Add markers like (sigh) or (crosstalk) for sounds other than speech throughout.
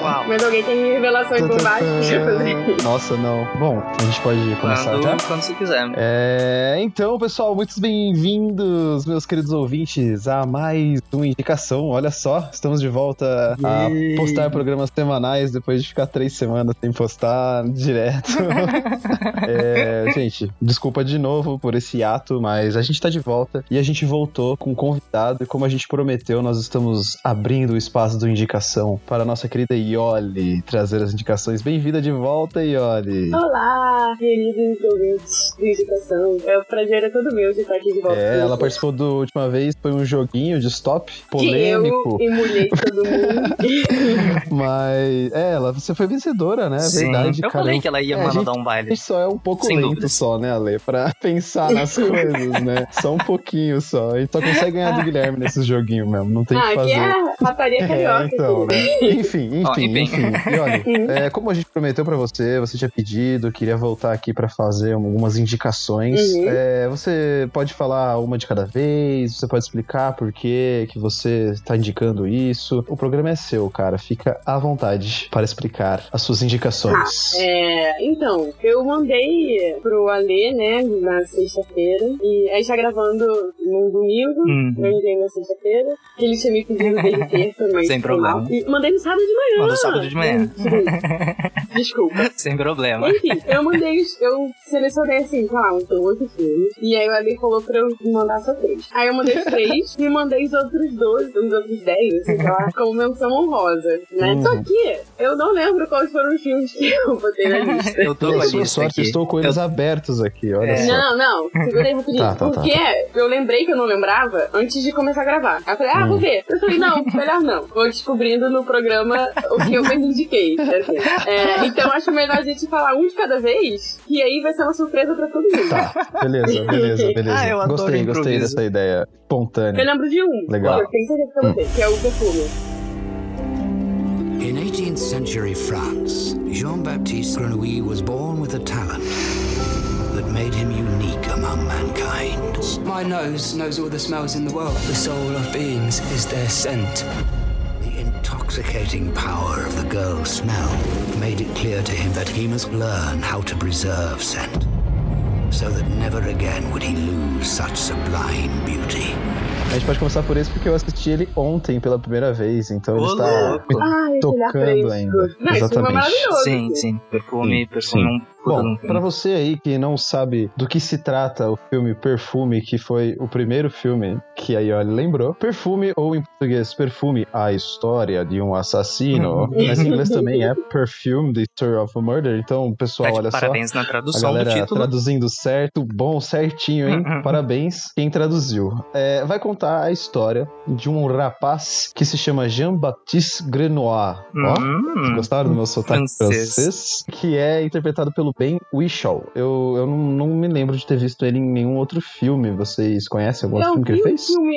Uau. Mas alguém tem revelações bombásticas pra fazer. Nossa, não. Bom, a gente pode começar Quando, já? quando você quiser. É, então, pessoal, muito bem-vindos, meus queridos ouvintes, a mais uma indicação. Olha só, estamos de volta a postar programas semanais depois de ficar três semanas sem postar direto. (laughs) É, gente, desculpa de novo por esse ato, mas a gente tá de volta e a gente voltou com um convidado e como a gente prometeu, nós estamos abrindo o espaço do indicação para a nossa querida Ioli trazer as indicações. Bem-vinda de volta, Ioli. Olá, queridos ouvintes de indicação. É o prazer é todo meu de estar aqui de volta. É, ela participou da última vez, foi um joguinho de stop Que polêmico, eu emulei todo mundo. (laughs) mas é, ela, você foi vencedora, né? Sim. Verdade, eu cara. falei que ela ia É, a mandar gente- dar um A baile. gente só é um pouco Sem lento dúvidas. só, né, Ale? Pra (laughs) pensar nas (laughs) coisas, né? Só um pouquinho só. A gente só consegue ganhar do Guilherme nesses joguinhos mesmo. Não tem o ah, que aqui fazer. é rataria carioca. É, então, né? Enfim, enfim, enfim. enfim. E olha, (laughs) é, como a gente prometeu pra você, você tinha pedido, queria voltar aqui pra fazer algumas indicações. Uhum. É, você pode falar uma de cada vez, você pode explicar por que que você está indicando isso. O programa é seu, cara. Fica à vontade para explicar as suas indicações. É, então, eu mandei pro Alê, né, na sexta-feira. E a gente tá gravando num domingo. Hum. Eu enviei na sexta-feira. Ele tinha me pedido desde terça, mas. (laughs) Sem problema. E mandei no sábado de manhã. Mandou sábado de manhã. Desculpa. (laughs) Sem problema. Enfim, eu mandei, eu selecionei assim, sei lá, uns 12 filmes. E aí o Ali falou pra eu mandar só três. Aí eu mandei três e mandei os outros 12, os outros 10, assim, sei lá, como menção honrosa, né? Uhum. Só que eu não lembro quais foram os filmes que eu botei na lista. Eu tô com a lista sorte, aqui. estou com eles abertos aqui, olha É. só. Não, não, segura aí rapidinho. Tá, tá, tá, porque eu lembrei que eu não lembrava antes de começar a gravar. Aí eu falei, ah, Hum. vou ver. Eu falei, não, (laughs) melhor não. Vou descobrindo no programa o que eu mais indiquei. assim. É, então acho melhor a gente falar um de cada vez, que aí vai ser uma surpresa pra todo mundo. Tá, beleza, (laughs) beleza, beleza. Ah, eu adoro gostei, gostei improviso. dessa ideia Eu espontânea. lembro de um. Legal. Eu tenho certeza que eu botei, que é o perfume. In 18th century France, Jean Baptiste Grenouille was born with a talent that made him unique among mankind. My nose knows all the smells in the world. The soul of beings is their scent. The intoxicating power of the girl's smell made it clear to him that he must learn how to preserve scent, so that never again would he lose such sublime beauty. A gente pode começar por esse porque eu assisti ele ontem pela primeira vez, então ele Ô, está louco. Esse olhar tocando fresco. ainda. Não, esse filme é Exatamente. maravilhoso. Sim, sim. Perfume, Sim, perfume é um puta de Bom, pra filme. você aí que não sabe do que se trata o filme Perfume, que foi o primeiro filme que a Yoli lembrou, Perfume, ou em português, Perfume, a história de um assassino, mas em inglês também é (laughs) Perfume, The Story of a Murder, então, pessoal, Tá de olha só. parabéns na A tradução do galera título. traduzindo certo, bom, certinho, hein? Uhum. Parabéns, quem traduziu. É, vai contar a história de um rapaz que se chama Jean-Baptiste Grenoir. Ó, Hum, vocês gostaram do meu sotaque francês. francês? Que é interpretado pelo Ben Whishaw. Eu, eu não, não me lembro de ter visto ele em nenhum outro filme. Vocês conhecem algum Eu filme que vi ele um fez? filme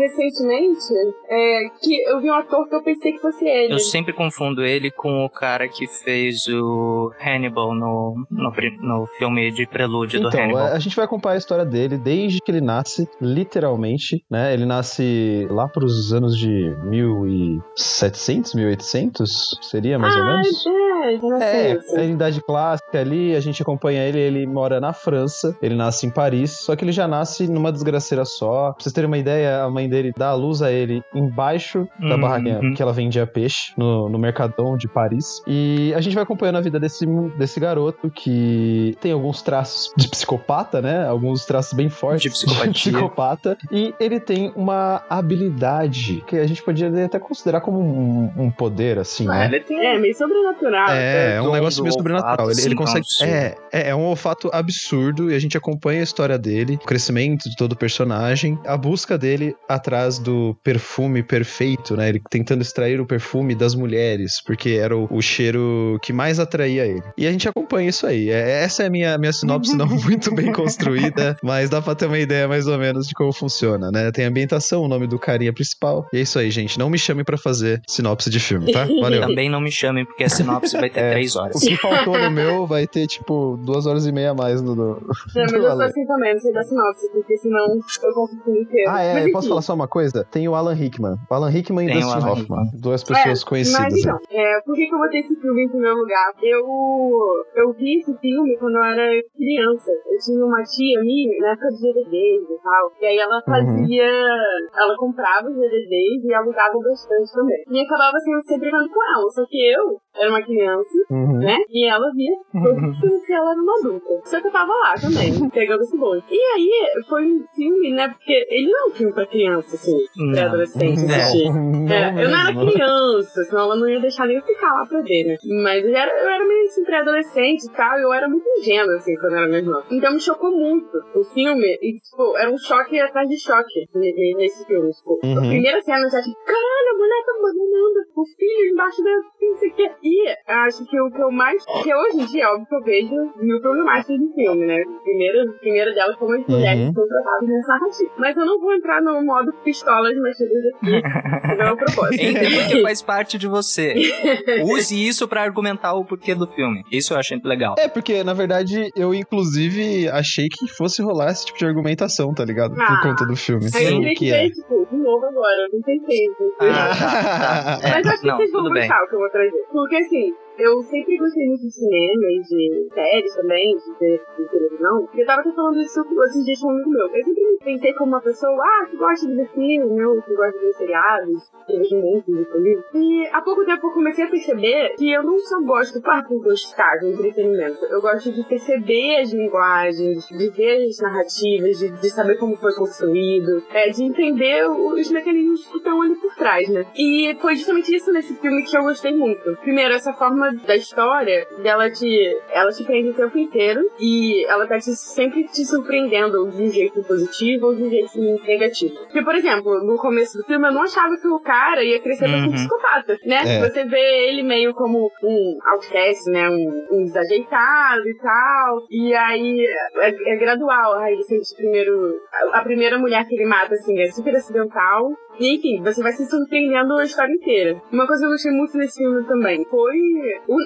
recentemente é, que eu vi um ator que eu pensei que fosse ele. Eu sempre confundo ele com o cara que fez o Hannibal no, no, no filme de prelúdio do Então, Hannibal. a a gente vai acompanhar a história dele desde que ele nasce, literalmente, né? Ele nasce lá pros anos de 1700, 1800, seria mais ou ah, menos? é, É, assim. a idade clássica ali, a gente acompanha ele, ele mora na França, ele nasce em Paris, só que ele já nasce numa desgraceira só. Pra vocês terem uma ideia, a mãe dele dá a luz a ele embaixo da Uhum. barraquinha que ela vendia peixe, no, no Mercadão de Paris. E a gente vai acompanhando a vida desse, desse garoto que tem alguns traços de psicopata, né? Alguns traços bem fortes De psicopatia. (laughs) psicopata. E ele tem uma habilidade que a gente poderia até considerar como um, um poder, assim, Ah, né? ele tem É, meio sobrenatural. É, é um dom negócio meio sobrenatural. olfato, Ele, ele assim, consegue. absurdo. É, é, é um olfato absurdo e a gente acompanha a história dele, o crescimento de todo o personagem, a busca dele atrás do perfume perfeito, né? Ele tentando extrair o perfume das mulheres, porque era o, o cheiro que mais atraía ele. E a gente acompanha isso aí. É, essa é a minha, minha sinopse, não (laughs) muito bem construída, mas dá pra ter uma ideia mais ou menos de como funciona, né? Tem ambientação, o nome do carinha principal. E é isso aí, gente. Não me chame pra fazer sinopse de filme, tá? (laughs) Valeu. Também não me chamem, porque a sinopse vai ter É. três O horas. que faltou no meu vai ter, tipo, duas horas e meia a mais no. no... Não, mas (laughs) eu sou assim também, não sei da sinopse, porque senão eu confundo o inteiro. Ah, é, Mas, posso falar só uma coisa? Tem o Alan Rickman. O Alan Rickman e Tem o Dustin Hoffman. Duas pessoas É, conhecidas. Mas então, é, por que, que eu botei esse filme em primeiro lugar? Eu, eu vi esse filme quando eu era criança. Eu tinha uma tia minha, na época de DVDs e tal. E aí ela fazia. Ela comprava os DVDs e alugava bastante também. E acabava sendo sempre vendo com ela. Só que eu era uma criança, Uhum. né? E ela via os filmes que ela era uma adulta. Só que eu tava lá também, pegando esse bonde. E aí, foi um filme, né? Porque ele não é um filme pra criança, assim, Não. pré-adolescente Não. assistir. É, eu não era criança, senão ela não ia deixar nem eu ficar lá pra ver, né? Mas eu era, eu era meio assim, pré-adolescente e tal, e eu era muito ingênua, assim, quando eu era mais nova. Então me chocou muito o filme, e, tipo, era um choque atrás de choque ne- ne- nesse filme. Tipo, a Uhum. primeira cena eu já, tipo, caralho, a mulher tá abandonando o filho embaixo da. não sei o quê. E acho que o que eu mais. Que hoje em dia, óbvio que eu vejo mil problemáticas do filme, né? Primeiro, primeiro delas como as mulheres Uhum. são tratadas nessa narrativa. Mas eu não vou entrar no modo pistolas mexidas aqui. (laughs) não é o propósito. Entre porque (laughs) faz parte de você. Use isso pra argumentar o porquê do filme. Isso eu achei legal. É, porque, na verdade, eu inclusive achei que fosse rolar esse tipo de argumentação, tá ligado? Ah. Por conta do filme. Aí eu que que é. tipo, de novo agora. Eu não tentei. sei. Ah, tá, tá. É, Mas acho que não, vocês vão tudo bem. gostar o que eu vou trazer. Porque assim, eu sempre gostei muito de cinema e de séries também, de, de, televisão. E eu tava até falando isso esses dias com um amigo meu. Eu sempre pensei como uma pessoa, ah, que gosta de ver filme, ou que gosta de ver seriados, que vejo muito de livro. E há pouco tempo eu comecei a perceber que eu não só gosto para gostar do entretenimento. Eu gosto de perceber as linguagens, de ver as narrativas, de, de saber como foi construído, é, de entender os mecanismos que estão ali por trás, né? E foi justamente isso nesse filme que eu gostei muito. Primeiro, essa forma da história, dela te, ela te prende o tempo inteiro e ela tá te, sempre te surpreendendo de um jeito positivo ou de um jeito negativo. Porque, por exemplo, no começo do filme eu não achava que o cara ia crescer ser um Uhum. psicopata, né? É. Você vê ele meio como um outcast, né? Um, um desajeitado e tal. E aí é, é gradual. Aí ele sente primeiro. A, a primeira mulher que ele mata, assim, é super acidental. E enfim, você vai se surpreendendo a história inteira. Uma coisa que eu gostei muito nesse filme também foi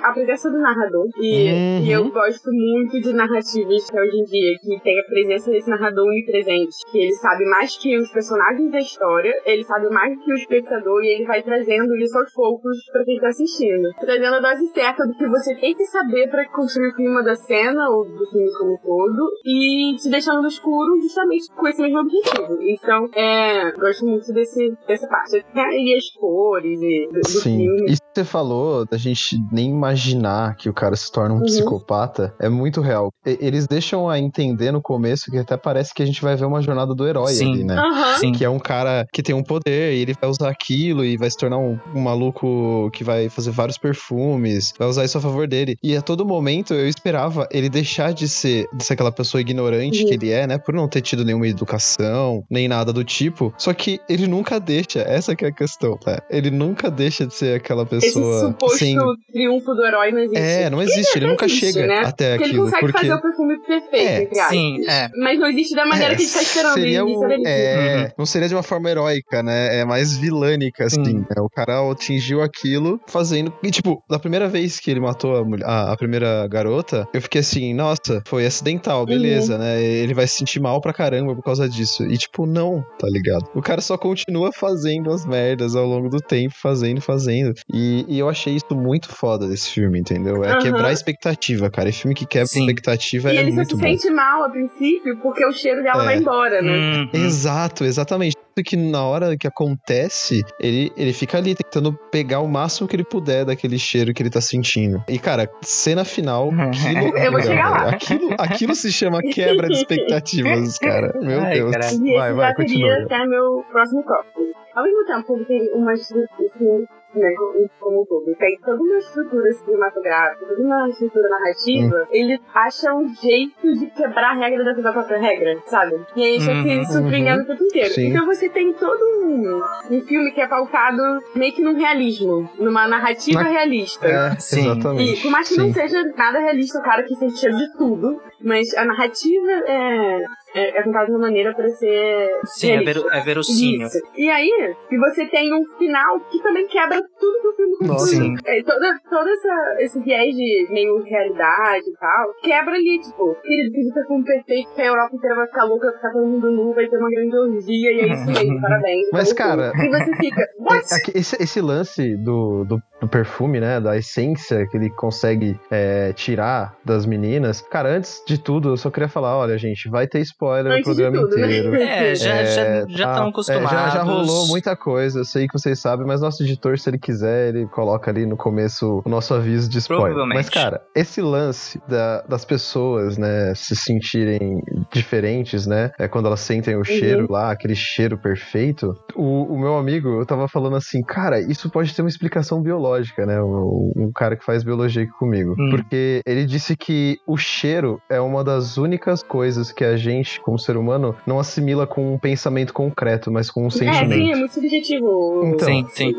a presença do narrador. E, Uhum. e eu gosto muito de narrativas que hoje em dia que tem a presença desse narrador onipresente. Que ele sabe mais que os personagens da história, ele sabe mais que o espectador e ele vai trazendo isso aos poucos pra quem tá assistindo. Trazendo a dose certa do que você tem que saber pra construir o clima da cena ou do filme como um todo e te deixando no escuro justamente com esse mesmo objetivo. Então, é, gosto muito desse, dessa parte. E as cores e do, do Sim. filme. Isso que você falou da gente nem imaginar que o cara se torna um Uhum. psicopata é muito real. E- eles deixam a entender no começo que até parece que a gente vai ver uma jornada do herói Sim. ali, né? Aham. Sim. Que é um cara que tem um poder e ele vai usar aquilo e vai se tornar um, um maluco que vai fazer vários perfumes, vai usar isso a favor dele. E a todo momento eu esperava ele deixar de ser, de ser aquela pessoa ignorante Uhum. que ele é, né? Por não ter tido nenhuma educação, nem nada do tipo. Só que ele nunca deixa, essa que é a questão, tá? Ele nunca deixa de ser aquela Esse pessoa suposto sem. triunfo do herói não existe. É, não existe, ele nunca existe, chega né? até Porque ele aquilo. consegue Porque fazer o perfume perfeito, É. Sim, é. Mas não existe da maneira É, que a gente tá esperando. Seria um- é Uhum. Não seria de uma forma heróica, né? É mais vilânica, assim. Sim. né? O cara atingiu aquilo fazendo. E, tipo, da primeira vez que ele matou a, mulher, a, a primeira garota, eu fiquei assim, nossa, foi acidental, beleza, né? Ele vai se sentir mal pra caramba por causa disso. E, tipo, não, tá ligado? O cara só continua fazendo as merdas ao longo do tempo, fazendo, fazendo. E, e eu achei isso muito foda desse filme, entendeu? É Aham. quebrar a expectativa, cara. E filme que quebra Sim. expectativa E é ele só muito se bom. sente mal a princípio porque o cheiro dela É. vai embora, né? Uhum. Exato, exatamente. Que na hora que acontece, ele, ele fica ali tentando pegar o máximo que ele puder daquele cheiro que ele tá sentindo. E, cara, cena final, que loucura, Eu vou chegar lá. Aquilo, aquilo se chama (laughs) quebra de expectativas, cara. Meu Ai, Deus. caralho. E Vai, vai, continua. até meu próximo tópico. Ao mesmo tempo que ele tem umas assim, né, como- um todo, tem toda uma estrutura cinematográfica, toda uma estrutura narrativa, ele acha um jeito de quebrar a regra dentro da própria regra, sabe? E aí a gente Uhum, se surpreendendo o tempo inteiro. Sim. Então você tem todo um, um filme que é pautado meio que num realismo, numa narrativa Na- realista. É, Sim. exatamente. E por mais que não Sim. seja nada realista, o cara que sente cheiro de tudo, mas a narrativa é, é, é contada de uma maneira para ser. Sim, é, ver, é verossímil. Isso. E aí, e você tem um final que também quebra tudo que o filme construiu. É, toda, todo essa, esse viés de meio realidade e tal, quebra ali, tipo, querido, fiz o perfume perfeito, que a Europa inteira vai ficar louca, vai ficar todo mundo nu, vai ter uma grande orgia, e é isso mesmo, (laughs) parabéns. Mas, Vamos cara. E você fica, (laughs) what? Esse, esse lance do, do, do perfume, né? Da essência que ele consegue é, tirar das meninas. Cara, antes de tudo, eu só queria falar: olha, gente, vai ter spoiler Antes no de programa tudo, né? inteiro. (laughs) É, já É, já já tá. estão É, acostumados. já, já rolou muita coisa, eu sei que vocês sabem, mas nosso editor, se ele quiser, ele coloca ali no começo o nosso aviso de spoiler. Mas, cara, esse lance da- das pessoas, né, se sentirem diferentes, né, é quando elas sentem o cheiro lá, aquele cheiro perfeito. O, o meu amigo, eu tava falando assim, cara, isso pode ter uma explicação biológica, né, um, um cara que faz biologia aqui comigo. Hum. Porque ele disse que o cheiro é uma das únicas coisas que a gente, como ser humano, não assimila com um pensamento concreto, mas com um É, sentimento. sim, é muito subjetivo. Então. Sim, sim.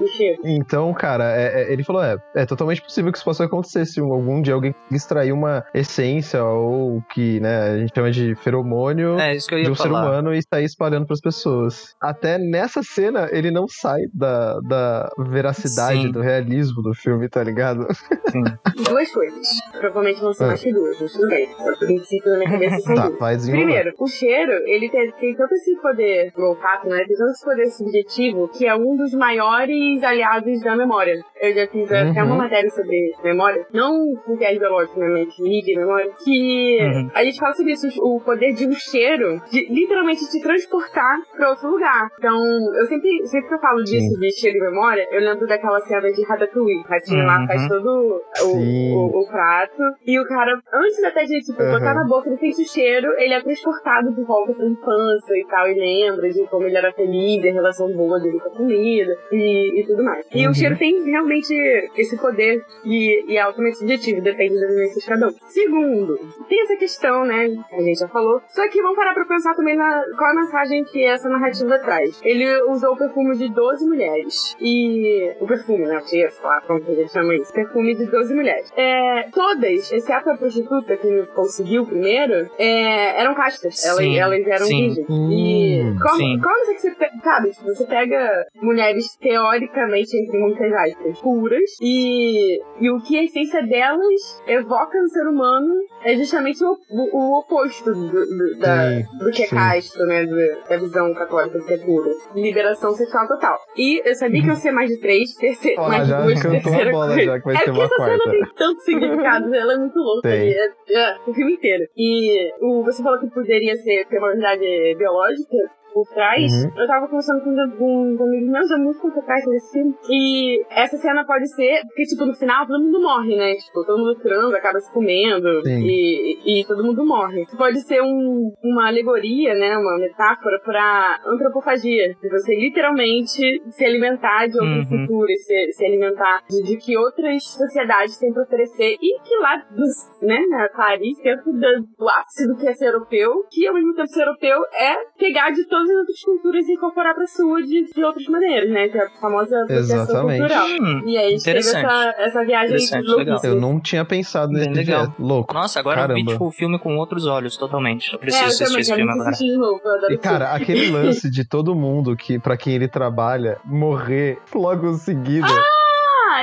Então, cara, é- é- ele falou: é, é totalmente possível que isso possa acontecer se algum dia alguém extrair uma essência ou que, né, a gente chama de feromônio É, isso que eu de um ser falar. humano e sair espalhando pras pessoas. Até nessa cena, ele não sai da, da veracidade, Sim. do realismo do filme, tá ligado? (laughs) Duas coisas. Provavelmente vão ser Ah. mais que duas, mas tudo bem. Princípio na minha cabeça tá, vai. Primeiro, o cheiro, ele tem, tem tanto esse poder no olfato, né? Tem tanto esse poder subjetivo que é um dos maiores aliados da memória. Eu já fiz até Uhum. uma matéria sobre memória, não com viés biológico, né? Mas e memória, que Uhum. a gente fala sobre isso, o poder de um cheiro, de literalmente te transportar pra outro lugar. Então, eu sempre, sempre que eu falo disso, de cheiro e memória, eu lembro daquela cena de Ratatouille. O ratinho lá Uhum. faz todo o, Sim. o, o prato. E o cara, antes até de tipo, Uhum. botar na boca, ele sente o cheiro, ele é transportado de volta pra infância e tal, e lembra de como ele era feliz, a relação boa dele com a comida e, e tudo mais. E Uhum. o cheiro tem realmente esse poder e, e é altamente subjetivo, depende da vivência de cada um. Segundo, tem essa questão, né, que a gente já falou, só que vamos parar pra pensar também na qual a mensagem que essa narrativa traz. Ele usou o perfume de 12 mulheres. E. O perfume, né? O cheiro, sei lá, como que a gente chama isso. Perfume de 12 mulheres. É, todas, exceto a prostituta que conseguiu primeiro, é, eram castas. Elas, Sim, elas eram sim. virgens. E. Hum, Como, sim. como é que você. pe- Sabe, você pega mulheres teoricamente, entre muitas aspas, puras, e, e o que a essência delas evoca no ser humano é justamente o, o, o oposto do, do, da, Sim, do que é casto, né? do- da visão católica do que é pura. Liberação sexual total. E eu sabia que ia ser mais de três, (laughs) terceira, Ó, mais de já duas, terceira bola coisa. já, que vai é porque uma essa quarta. cena tem tanto significado, ela é muito louca. Tem. e É, é, o filme inteiro. E o, você falou que poderia ser ter uma unidade biológica por trás. Uhum. Eu tava conversando com, com amigos meus há muito tempo atrás desse filme. E essa cena pode ser, porque, tipo, no final todo mundo morre, né? Tipo, todo mundo transa, acaba se comendo e, e todo mundo morre. Pode ser um, uma alegoria, né? Uma metáfora pra antropofagia. De você literalmente se alimentar de outras Uhum. culturas, se, se alimentar de, de que outras sociedades têm pra oferecer. E que lá, dos, né, na Paris, dentro da- do ápice do que é ser europeu, que ao mesmo tempo ser europeu é pegar de todas as outras culturas e incorporar pra sua de, de outras maneiras, né? Que é a famosa Exatamente. cultural. Hum, E aí teve essa, essa viagem Interessante, legal. Eu não tinha pensado Bem nesse legal. Louco. Nossa, agora eu vi tipo, o filme com outros olhos, totalmente. Eu É, preciso eu assistir também esse filme agora. assistir de novo. Eu adoro E, cara, filme. aquele (laughs) lance de todo mundo que, pra quem ele trabalha, morrer logo em seguida. Ah,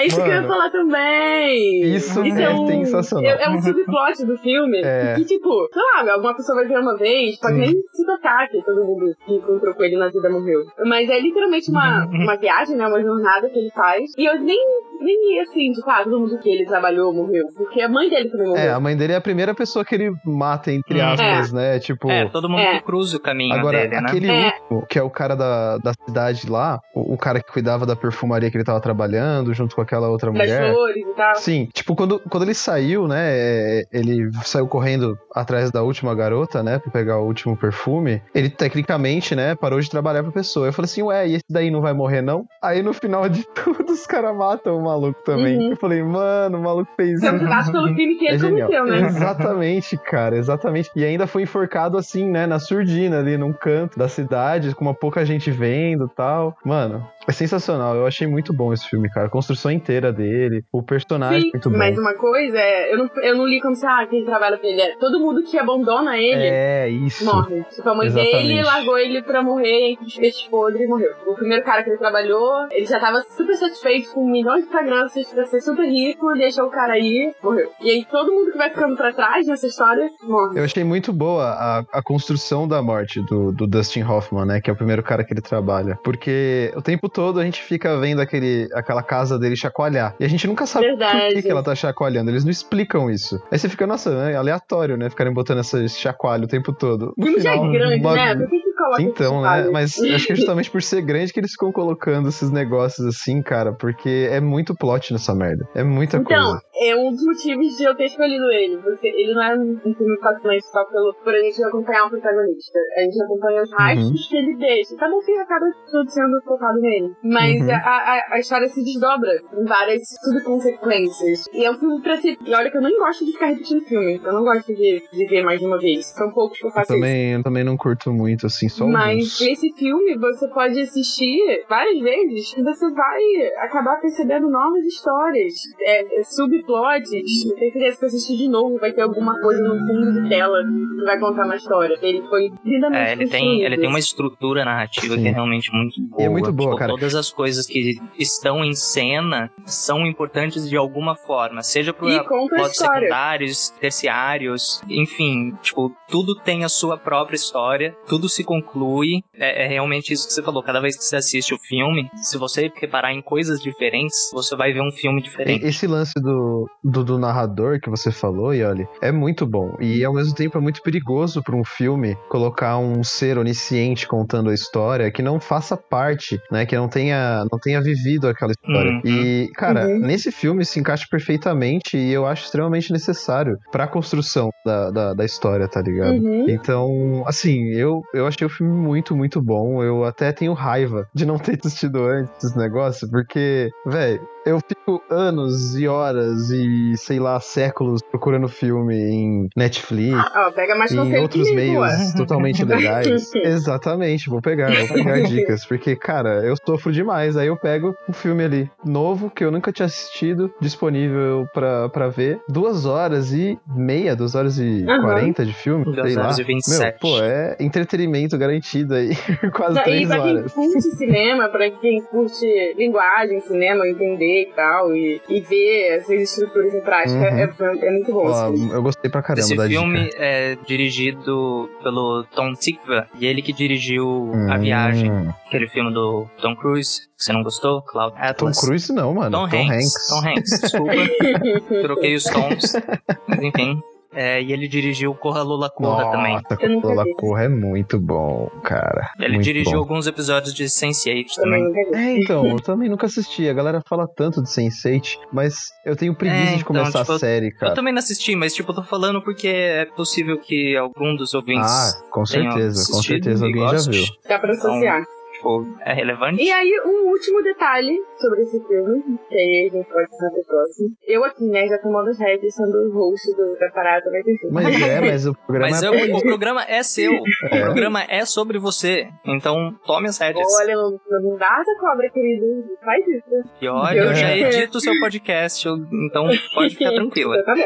isso que eu ia Mano, falar também. Isso é um, sensacional. É, é um subplot do filme. É. Que, tipo, sei lá, alguma pessoa vai ver uma vez, pode nem se tocar que todo mundo que encontrou com ele na vida morreu. Mas é literalmente uma, (laughs) uma viagem, né? Uma jornada que ele faz. E eu nem, nem ia assim, tipo, ah, todo mundo que ele trabalhou morreu. Porque a mãe dele também morreu. É, a mãe dele é a primeira pessoa que ele mata, entre Hum. aspas, né? Tipo. É, todo mundo É. que cruza o caminho Agora, dele, né? aquele É. último, que é o cara da, da cidade lá, o, o cara que cuidava da perfumaria que ele tava trabalhando, junto com aquela outra das mulher. flores e tal. Sim, tipo, quando, quando ele saiu, né, é, ele saiu correndo atrás da última garota, né, pra pegar o último perfume, ele tecnicamente, né, parou de trabalhar pra pessoa. Eu falei assim, ué, e esse daí não vai morrer, não? Aí no final de (laughs) tudo, os caras matam o maluco também. Uhum. Eu falei, mano, o maluco fez isso. cuidado pelo crime que ele É cometeu, né? Exatamente, cara, exatamente. E ainda foi enforcado assim, né, na surdina ali num canto da cidade, com uma pouca gente vendo e tal. Mano, é sensacional. Eu achei muito bom esse filme, cara. A construção inteira dele, o personagem Sim, muito bom. mas uma coisa é, eu não, eu não li como se, ah, quem trabalha pra ele é. Todo mundo que abandona ele É, isso. morre. Tipo, a mãe Exatamente. dele largou ele pra morrer entre os peixes podres e morreu. O primeiro cara que ele trabalhou, ele já tava super satisfeito com milhões de fragrâncias pra ser super rico, deixou o cara aí, morreu. E aí todo mundo que vai ficando pra trás nessa história morre. Eu achei muito boa a, a construção da morte do, do Dustin Hoffman, né? Que é o primeiro cara que ele trabalha. Porque o tempo todo a gente fica vendo aquele, aquela casa dele chacoalhar. E a gente nunca sabe por Verdade. que, que ela tá chacoalhando. Eles não explicam isso. Aí você fica, nossa, é aleatório, né? Ficarem botando esse chacoalho o tempo todo. O filme já é grande, uma- né? Por que Então, né? Mas acho que é (laughs) justamente por ser grande que eles ficam colocando esses negócios assim, cara. Porque é muito plot nessa merda. É muita Então, coisa. é um dos motivos de eu ter escolhido ele. Você, ele não é um filme fascinante só pelo, por a gente acompanhar o protagonista. A gente acompanha os rastros que ele deixa. Tá bom que acaba tudo sendo focado nele. Mas Uhum. a, a, a história se desdobra em várias subconsequências. E é um filme pra se. E olha que eu não gosto de ficar repetindo filme. Eu não gosto de, de ver mais de uma vez. São poucos que eu Eu faço isso. também, eu também não curto muito, assim, só Mas alguns. esse filme você pode assistir várias vezes e você vai acabar percebendo novas histórias, é, é, subplots. Tenho certeza que assistir de novo vai ter alguma coisa no fundo de tela que vai contar uma história. Ele foi lindamente É, ele tem, ele tem uma estrutura narrativa Sim. que é realmente muito boa. E é muito boa, Tipo, cara. Todas as coisas que estão em cena são importantes de alguma forma, seja por plots secundários, terciários, enfim, tipo, tudo tem a sua própria história, tudo se conclui. É, é realmente isso que você falou. Cada vez que você assiste o filme, se você reparar em coisas diferentes, você vai ver um filme diferente. Esse lance do, do, do narrador que você falou, Yoli, é muito bom. E ao mesmo tempo é muito perigoso para um filme colocar um ser onisciente contando a história que não faça parte, né? Que não tenha, não tenha vivido aquela história. Uhum. E, cara, Uhum. nesse filme se encaixa perfeitamente e eu acho extremamente necessário pra construção da, da, da história, tá ligado? Uhum. Então, assim, eu, eu achei o filme muito, muito bom. Eu até tenho raiva de não ter assistido antes esse negócio, porque, velho, eu fico anos e horas e, sei lá, séculos procurando filme em Netflix, Ó, pega mais em outros meios totalmente (laughs) legais. Exatamente, vou pegar, vou pegar (laughs) dicas, porque, cara, eu sofro demais. Aí eu pego um filme ali novo que eu nunca tinha assistido, disponível pra, pra ver. Duas horas e meia, duas horas e quarenta de filme, Duas sei lá. horas e 27. Meu, pô, é entretenimento garantido aí. (laughs) Quase E três pra quem horas. curte cinema, pra quem curte linguagem, cinema, entender e tal, e, e ver essas estruturas em prática, Uhum. é, é muito bom. Ó, esse filme. eu gostei pra caramba Esse da filme dica. é dirigido pelo Tom Tikva e ele que dirigiu A Hum, Viagem, aquele filme do Tom Cruise, que você não gostou? Cloud Tom Atlas. Cruise não, mano. Tom, Hanks. Tom Hanks, desculpa. (laughs) Troquei os tons. Mas enfim. É, e ele dirigiu Corra Lula Corra também. Nossa, Eu nunca Lola vi. Corra é muito bom, cara. Ele Muito dirigiu bom. alguns episódios de Sense8 Também também. É, então, eu também nunca assisti. A galera fala tanto de Sense8, mas eu tenho preguiça É, de então, começar tipo, a série, Eu cara. também não assisti, mas tipo, eu tô falando porque é possível que algum dos ouvintes Ah, com certeza, com certeza alguém já viu. Dá pra associar. Tipo, é relevante. E aí, um último detalhe sobre esse filme, que aí a gente pode passar pro próximo. Eu aqui, né, já tomando as rédeas, sendo o host do, da parada, vai ter filme. Mas é, (laughs) mas o programa Mas é eu- o programa é seu. (laughs) O É. programa é sobre você. Então, tome as rédeas. Olha, não, não dá essa cobra, querido. Faz isso. E olha, eu já É. (laughs) edito o seu podcast, eu- então pode ficar tranquila. Tá bom.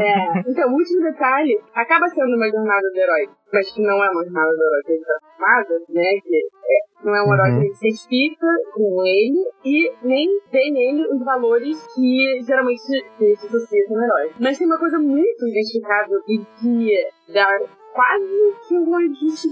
É, então, o último detalhe acaba sendo uma jornada do herói, mas que não é uma jornada do herói que ele tá acostumado, né? Que é, não é um herói Uhum. que se identifica com ele e nem tem nele os valores que geralmente se associa com o herói. Mas tem uma coisa muito identificável e que dá quase que uma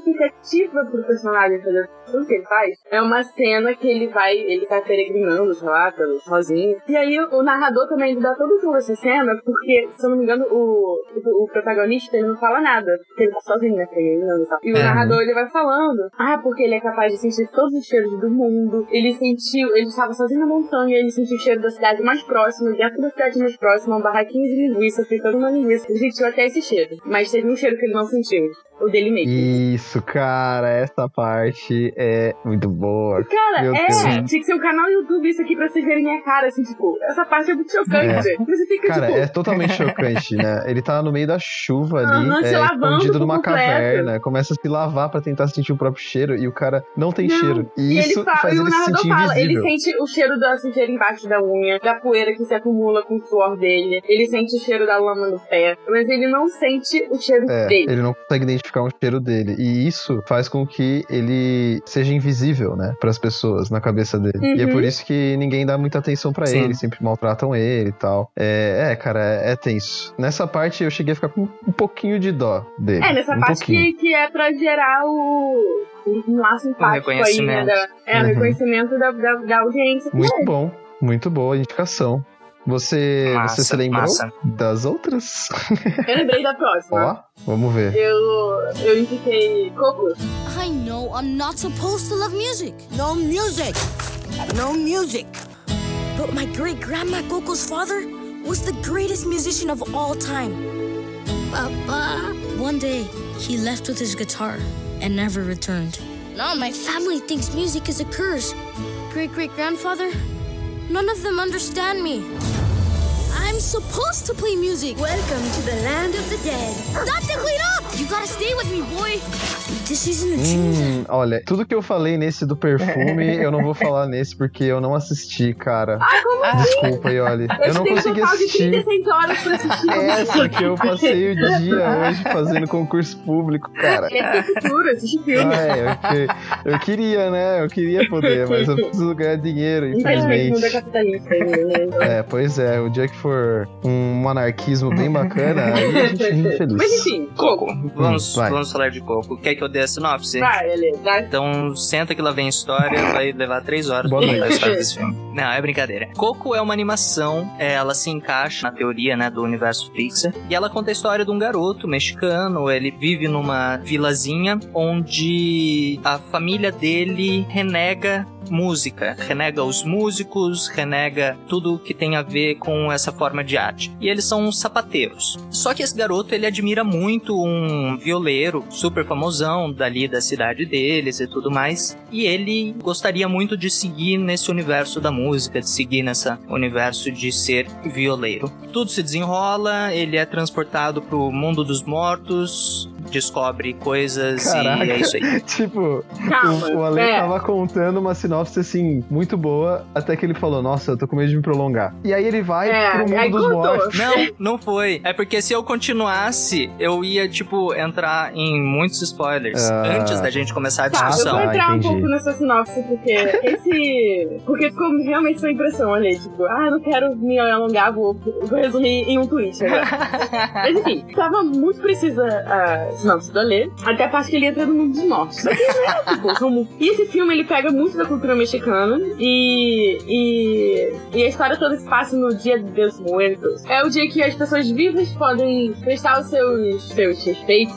justificativa pro personagem fazer tudo que ele faz. É uma cena que ele vai, ele tá peregrinando, sei lá, pelo, sozinho. E aí o narrador também ele dá todo toda essa cena, porque, se eu não me engano, o, o, o protagonista ele não fala nada. Porque ele tá sozinho, né, peregrinando e tal. E o É. narrador ele vai falando, ah, porque ele é capaz de sentir todos os cheiros do mundo. Ele sentiu, ele estava sozinho na montanha, ele sentiu o cheiro da cidade mais próxima, dentro da cidade mais próxima, um barraquinho de linguiça, fritando uma linguiça. Ele sentiu até esse cheiro. Mas teve um cheiro que ele não sentiu. O dele mesmo. Isso, cara, essa parte é muito boa. Cara, Meu é, Deus. tinha que ser um canal YouTube isso aqui pra vocês verem minha cara, assim, tipo, essa parte é muito chocante. Você fica, Cara, tipo, é totalmente (laughs) chocante, né? Ele tá no meio da chuva ali, se é, escondido numa completo. caverna, começa a se lavar pra tentar sentir o próprio cheiro e o cara não tem Não. cheiro. E, E isso ele fala, faz e o ele se narrador sentir fala, ele sente o cheiro da sujeira embaixo da unha, da poeira que se acumula com o suor dele, ele sente o cheiro da lama no pé, mas ele não sente o cheiro É, dele. ele não consegue identificar um cheiro dele. E isso faz com que ele seja invisível, né, pras pessoas na cabeça dele. E é Uhum. por isso que ninguém dá muita atenção pra Sim. ele, sempre maltratam ele e tal. É, é, cara, é, é tenso. Nessa parte eu cheguei a ficar com um pouquinho de dó dele. É, nessa um parte que, que é pra gerar o, um laço empático aí, né? reconhecimento. Da, é, o Uhum. reconhecimento da, da, da audiência. Muito bom, muito boa indicação. Você, Massa, você se lembrou massa. das outras? (laughs) Eu lembrei da próxima. Ó, vamos ver. Eu, eu indiquei Coco. I know I'm not supposed to love music. No music. No music. But my great grandma Coco's father was the greatest musician of all time. Papa. One day, he left with his guitar and never returned. Now my family thinks music is a curse. Great great grandfather, none of them understand me. Supposed to play music. Welcome to the land of the dead. Dr. Clean up! You gotta stay with me, boy. This isn't a dream. Hum, olha, tudo que eu falei nesse do perfume, (laughs) eu não vou falar nesse porque eu não assisti, cara. Ah, como assim? Desculpa olha. Eu, Eu não tenho um consegui total de assistir. 36 horas pra assistir. É, porque eu passei o (laughs) dia hoje fazendo concurso público, cara. Esse é futuro, assiste filme. Ah, é, eu, eu queria, né? Eu queria poder, mas eu preciso ganhar dinheiro, Infelizmente, é né? É, pois é, o dia que for um anarquismo bem bacana, (laughs) aí a gente ri feliz. Mas enfim, Coco. Vamos, Hum, vamos falar de Coco. Quer que eu dê a sinopse? vai, ele. Vai. Então, senta que lá vem a história, vai levar três horas Boa pra contar a história desse filme. Não, é brincadeira. Coco é uma animação, é, ela se encaixa na teoria, né, do universo Pixar, e ela conta a história de um garoto mexicano, ele vive numa vilazinha onde a família dele renega música, renega os músicos, renega tudo que tem a ver com essa forma de arte. E eles são sapateiros. Só que esse garoto, ele admira muito um violeiro super famosão dali da cidade deles e tudo mais. E ele gostaria muito de seguir nesse universo da música, de seguir nesse universo de ser violeiro. Tudo se desenrola, ele é transportado pro mundo dos mortos, descobre coisas Caraca. e é isso aí. (laughs) tipo, Calma. o, o Ale é. tava contando uma sinopse assim, muito boa, até que ele falou, nossa, eu tô com medo de me prolongar. E aí ele vai É, pro mundo dos mortos. Não, não foi. É porque se eu continuasse, eu ia, tipo, entrar em muitos spoilers Ah. antes da gente começar a Tá, eu discussão. vou Ah, entrar um entendi. pouco nessa sinopse, porque esse. Porque ficou realmente sua impressão ali. Tipo, ah, não quero me alongar, vou, vou resumir em um tweet agora. (laughs) Mas enfim, tava muito precisa a sinopse do Alê, até a parte que ele entra no mundo dos mortos. Tipo, como- E esse filme ele pega muito da cultura mexicana e, e, e a história toda se passa no Dia dos Muertos. É o dia que as pessoas vivas podem prestar os seus, seus respeitos,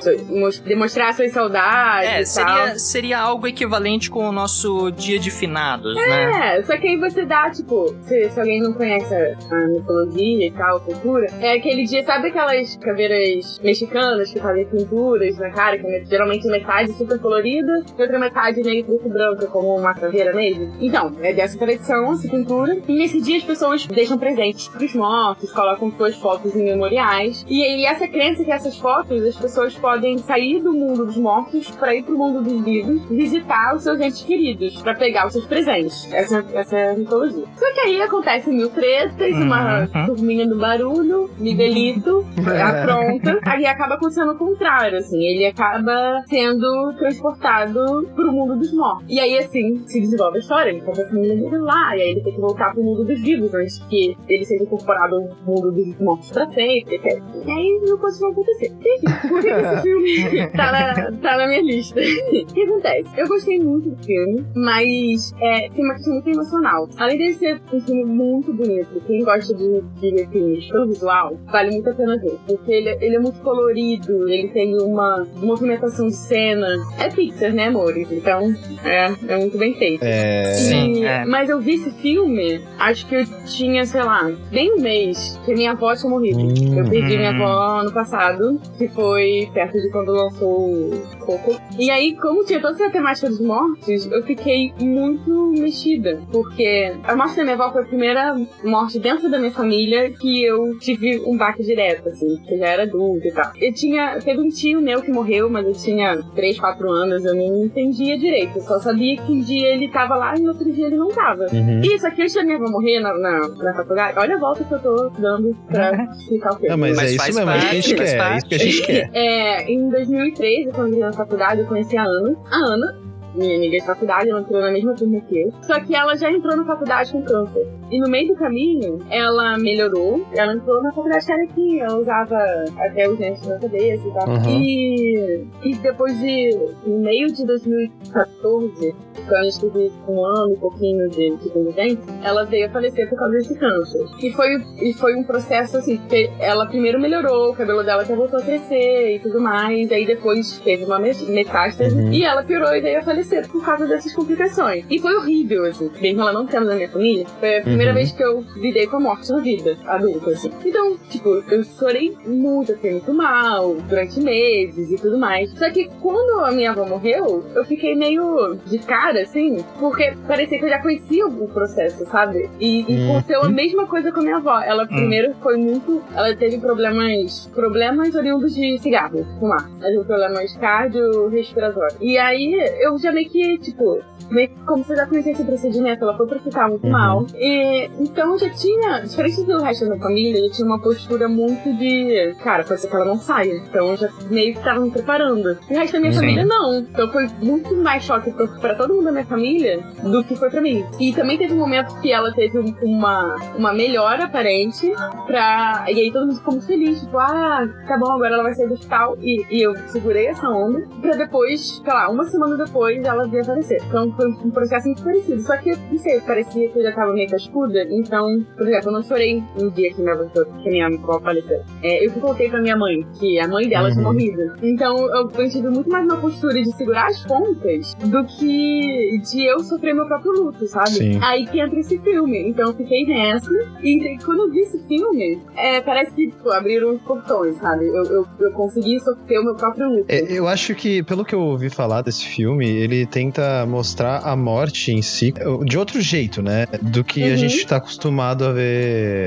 seus- demonstrar suas saudades. É, seria, seria algo equivalente com o nosso dia de finados, né? É, só que aí você dá, tipo, se, se alguém não conhece a, a mitologia e tal, a cultura, é aquele dia, sabe aquelas caveiras mexicanas que fazem pinturas na cara, que é geralmente metade super colorida e outra metade meio preto e branca, como uma caveira mesmo? Então, é dessa tradição, essa pintura. E nesse dia as pessoas deixam presentes pros mortos, colocam suas fotos em memoriais. E aí essa crença que essas fotos, as pessoas podem sair do mundo dos mortos pra ir pro mundo dos vivos, visitar os seus entes queridos, pra pegar os seus presentes. Essa, essa é a mitologia. Só que aí acontece mil tretas, uma Uhum. turminha do barulho, Miguelito, (laughs) apronta. Aí acaba acontecendo com contrário, assim, ele acaba sendo transportado pro mundo dos mortos. E aí, assim, se desenvolve a história, ele conta a família dele lá, e aí ele tem que voltar pro mundo dos vivos antes que ele seja incorporado no mundo dos mortos pra sempre, etc. E aí não pode não acontecer. Enfim, por que esse (laughs) filme tá na, tá na minha lista? (laughs) o que acontece? Eu gostei muito do filme, mas é, tem uma questão muito emocional. Além de ser um filme muito bonito, quem gosta de, de filmes pelo visual, vale muito a pena ver. Porque ele, ele é muito colorido, ele tem uma movimentação de cena. É Pixar, né, amores? Então, é, é muito bem feito. É. Sim, E- é. Mas eu vi esse filme, acho que eu tinha, sei lá, bem um mês, que minha avó tinha morrido. Hum. Eu perdi minha Hum. avó ano passado, que foi perto de quando lançou o Coco. E aí, como tinha toda essa temática dos mortos, eu fiquei muito mexida. Porque a morte da minha avó foi a primeira morte dentro da minha família que eu tive um baque direto, assim, que eu já era adulta e tal. Eu tinha. Teve um tio meu que morreu, mas eu tinha 3, 4 anos, eu não entendia direito. Eu só sabia que um dia ele tava lá e outro dia ele não tava. Uhum. Isso aqui, da minha avó morrer na, na, na faculdade, olha a volta que eu tô dando pra explicar o quê. Não, mas, Mas é isso faz mesmo, é isso que a gente parte, faz quer, é isso que a gente quer. É, em 2013, quando eu entrei na faculdade, eu conheci a Ana. A Ana, minha amiga de faculdade, ela entrou na mesma turma que eu. Só que ela já entrou na faculdade com câncer. E no meio do caminho, ela melhorou. Ela entrou na faculdade que era aqui. Ela usava até os dentes na cabeça e tal. Uhum. E, e depois de, no meio de 2014, eu estive um ano e pouquinho de, de convivência, ela veio a falecer por causa desse câncer. E foi, e foi um processo assim, que ela primeiro melhorou, o cabelo dela até voltou a crescer e tudo mais, aí depois teve uma me- metástase Uhum. e ela piorou e veio a falecer por causa dessas complicações. E foi horrível, assim, mesmo ela não tendo na minha família, foi a primeira Uhum. vez que eu lidei com a morte na vida adulta, assim. Então, tipo, eu chorei muito, fiquei muito mal durante meses e tudo mais. Só que quando a minha avó morreu, eu fiquei meio de cara, assim, porque parecia que eu já conhecia o processo, sabe? E, e Uhum. aconteceu a mesma coisa com a minha avó. Ela primeiro foi muito. Ela teve problemas. Problemas oriundos de cigarro, fumar. Ela teve problemas cardiorrespiratórios. E aí eu já meio que, tipo, meio que como eu já conhecia esse procedimento, ela foi pro hospital muito Uhum. mal. E então já tinha, diferente do resto da minha família, eu já tinha uma postura muito de, cara, pode ser que ela não saia. Então eu já meio que tava me preparando. E o resto da minha Sim. família não. Então foi muito mais choque pra, pra todo mundo da minha família do que foi pra mim. E também teve um momento que ela teve um- uma, uma melhora aparente pra. E aí todo mundo ficou muito feliz, tipo, ah, tá bom, agora ela vai sair do hospital. E, e eu segurei essa onda pra depois, sei lá, uma semana depois ela vir aparecer. Então foi um processo muito parecido. Só que, não sei, parecia que eu já tava meio cascuda. Então, por exemplo, eu não chorei um dia que minha avó, que minha avó faleceu. É, eu que contei pra minha mãe que a mãe dela tinha Uhum. morrido. Então eu, eu tive muito mais uma postura de segurar as pontas do que de eu sofrer meu próprio luto, sabe? Sim. Aí que entra esse filme. Então eu fiquei nessa. E quando eu vi esse filme, é, parece que tipo, abriram os portões, sabe? Eu, eu, eu consegui sofrer o meu próprio luto. É, eu acho que, pelo que eu ouvi falar desse filme, ele tenta mostrar a morte em si de outro jeito, né? Do que a Uhum. gente tá acostumado a ver.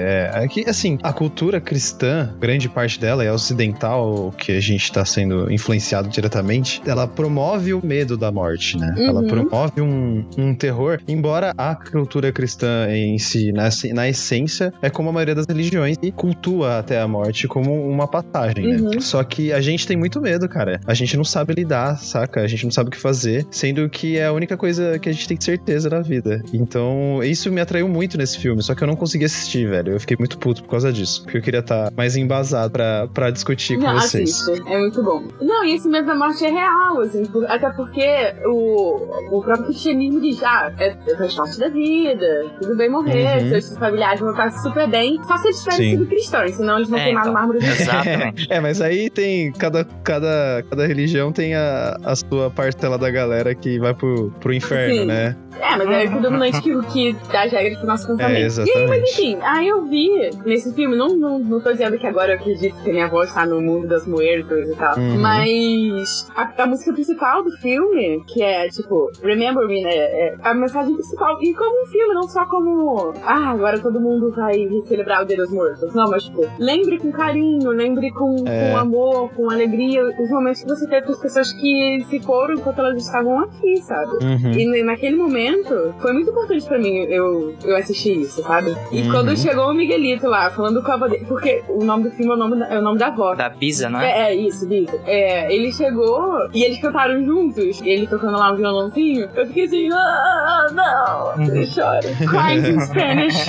É, é que, assim, a cultura cristã, grande parte dela é ocidental, que a gente tá sendo influenciado diretamente, ela promove o medo da morte, né? Ela Uhum. Promove um, um terror, embora a cultura cristã em si, na, na essência, é como a maioria das religiões e cultua até a morte como uma passagem, né? Uhum. Só que a gente tem muito medo, cara. A gente não sabe lidar, saca? A gente não sabe o que fazer, sendo que é a única coisa que a gente tem certeza na vida. Então, isso me atraiu muito nesse filme, só que eu não consegui assistir, velho. Eu fiquei muito puto por causa disso, porque eu queria estar mais embasado pra, pra discutir com Não, vocês. assiste. É muito bom. Não, e esse medo da morte é real, assim, até porque o, o próprio cristianismo diz, ah, é, faz parte da vida, tudo bem morrer, Uhum. seus familiares vão estar super bem, só se eles tiverem sido cristãos, senão eles vão É, queimar então. no mármore do Exatamente. (laughs) É, mas aí tem. Cada, cada, cada religião tem a, a sua parcela da galera que vai pro, pro inferno, Sim. né? É, mas é o dominante que, que dá as regras pro nosso pensamento. É, E aí, exatamente. mas enfim, aí eu vi nesse filme, não, não, não tô dizendo que agora eu acredito que minha avó está no mundo das muertas e tal, Uhum. mas a, a música principal do filme, que é tipo Remember Me, né? É a mensagem principal. E como um filme, não só como. Ah, agora todo mundo vai celebrar o Dia dos Mortos. Não, mas tipo, lembre com carinho, lembre com, É. com amor, com alegria, os momentos que você teve com as pessoas que se foram enquanto elas estavam aqui, sabe? Uhum. E naquele momento, foi muito importante pra mim eu, eu assistir isso, sabe? E Uhum. quando chegou o Miguelito lá, falando com a avó dele, porque o nome do filme é o nome da, é o nome da avó. Da Bisa, não é? É, é, isso, isso. É, ele chegou e eles cantaram juntos, ele tocando lá um violãozinho. Eu fiquei assim, ah, não, Uhum. eu choro. Crying in Spanish.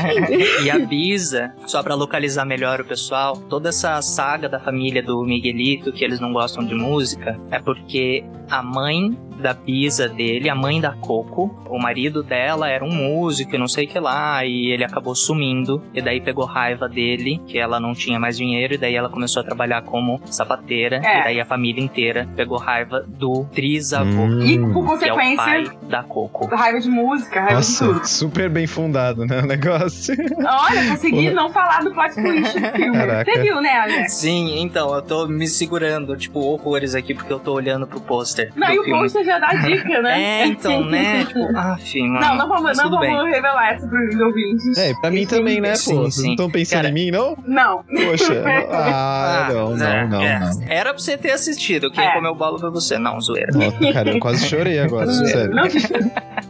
(laughs) E a Bisa, só pra localizar melhor o pessoal, toda essa saga da família do Miguelito, que eles não gostam de música, é porque a mãe da Bisa dele, a mãe da Coco, o marido dela era um músico e não sei o que lá, e ele acabou sumindo, e daí pegou raiva dele, que ela não tinha mais dinheiro, e daí ela começou a trabalhar como sapateira, É. e daí a família inteira pegou raiva do trisavô, Hum. E por que é o consequência, pai da Coco. raiva de música, raiva de Nossa, tudo. super bem fundado, né? O negócio. Olha, consegui não falar do plot twist do filme. Caraca. Você viu, né, Alex? Sim, então, eu tô me segurando, tipo, horrores aqui, porque eu tô olhando pro pôster Não, do e o filme. pôster já dá dica, né? É, então, (laughs) né? Tipo, ah, enfim, mano. Não, não vamos, não vamos revelar essa pros ouvintes. É, pra mim também, né, Sim, pô? Vocês não estão pensando Cara, em mim, não? Não. Poxa. (laughs) Ah, não, não, é, não, é. não. Era pra você ter assistido. Quem É. comeu bola foi você. Não, zoeira. Nossa, cara, eu quase chorei agora, (laughs) sério. Não,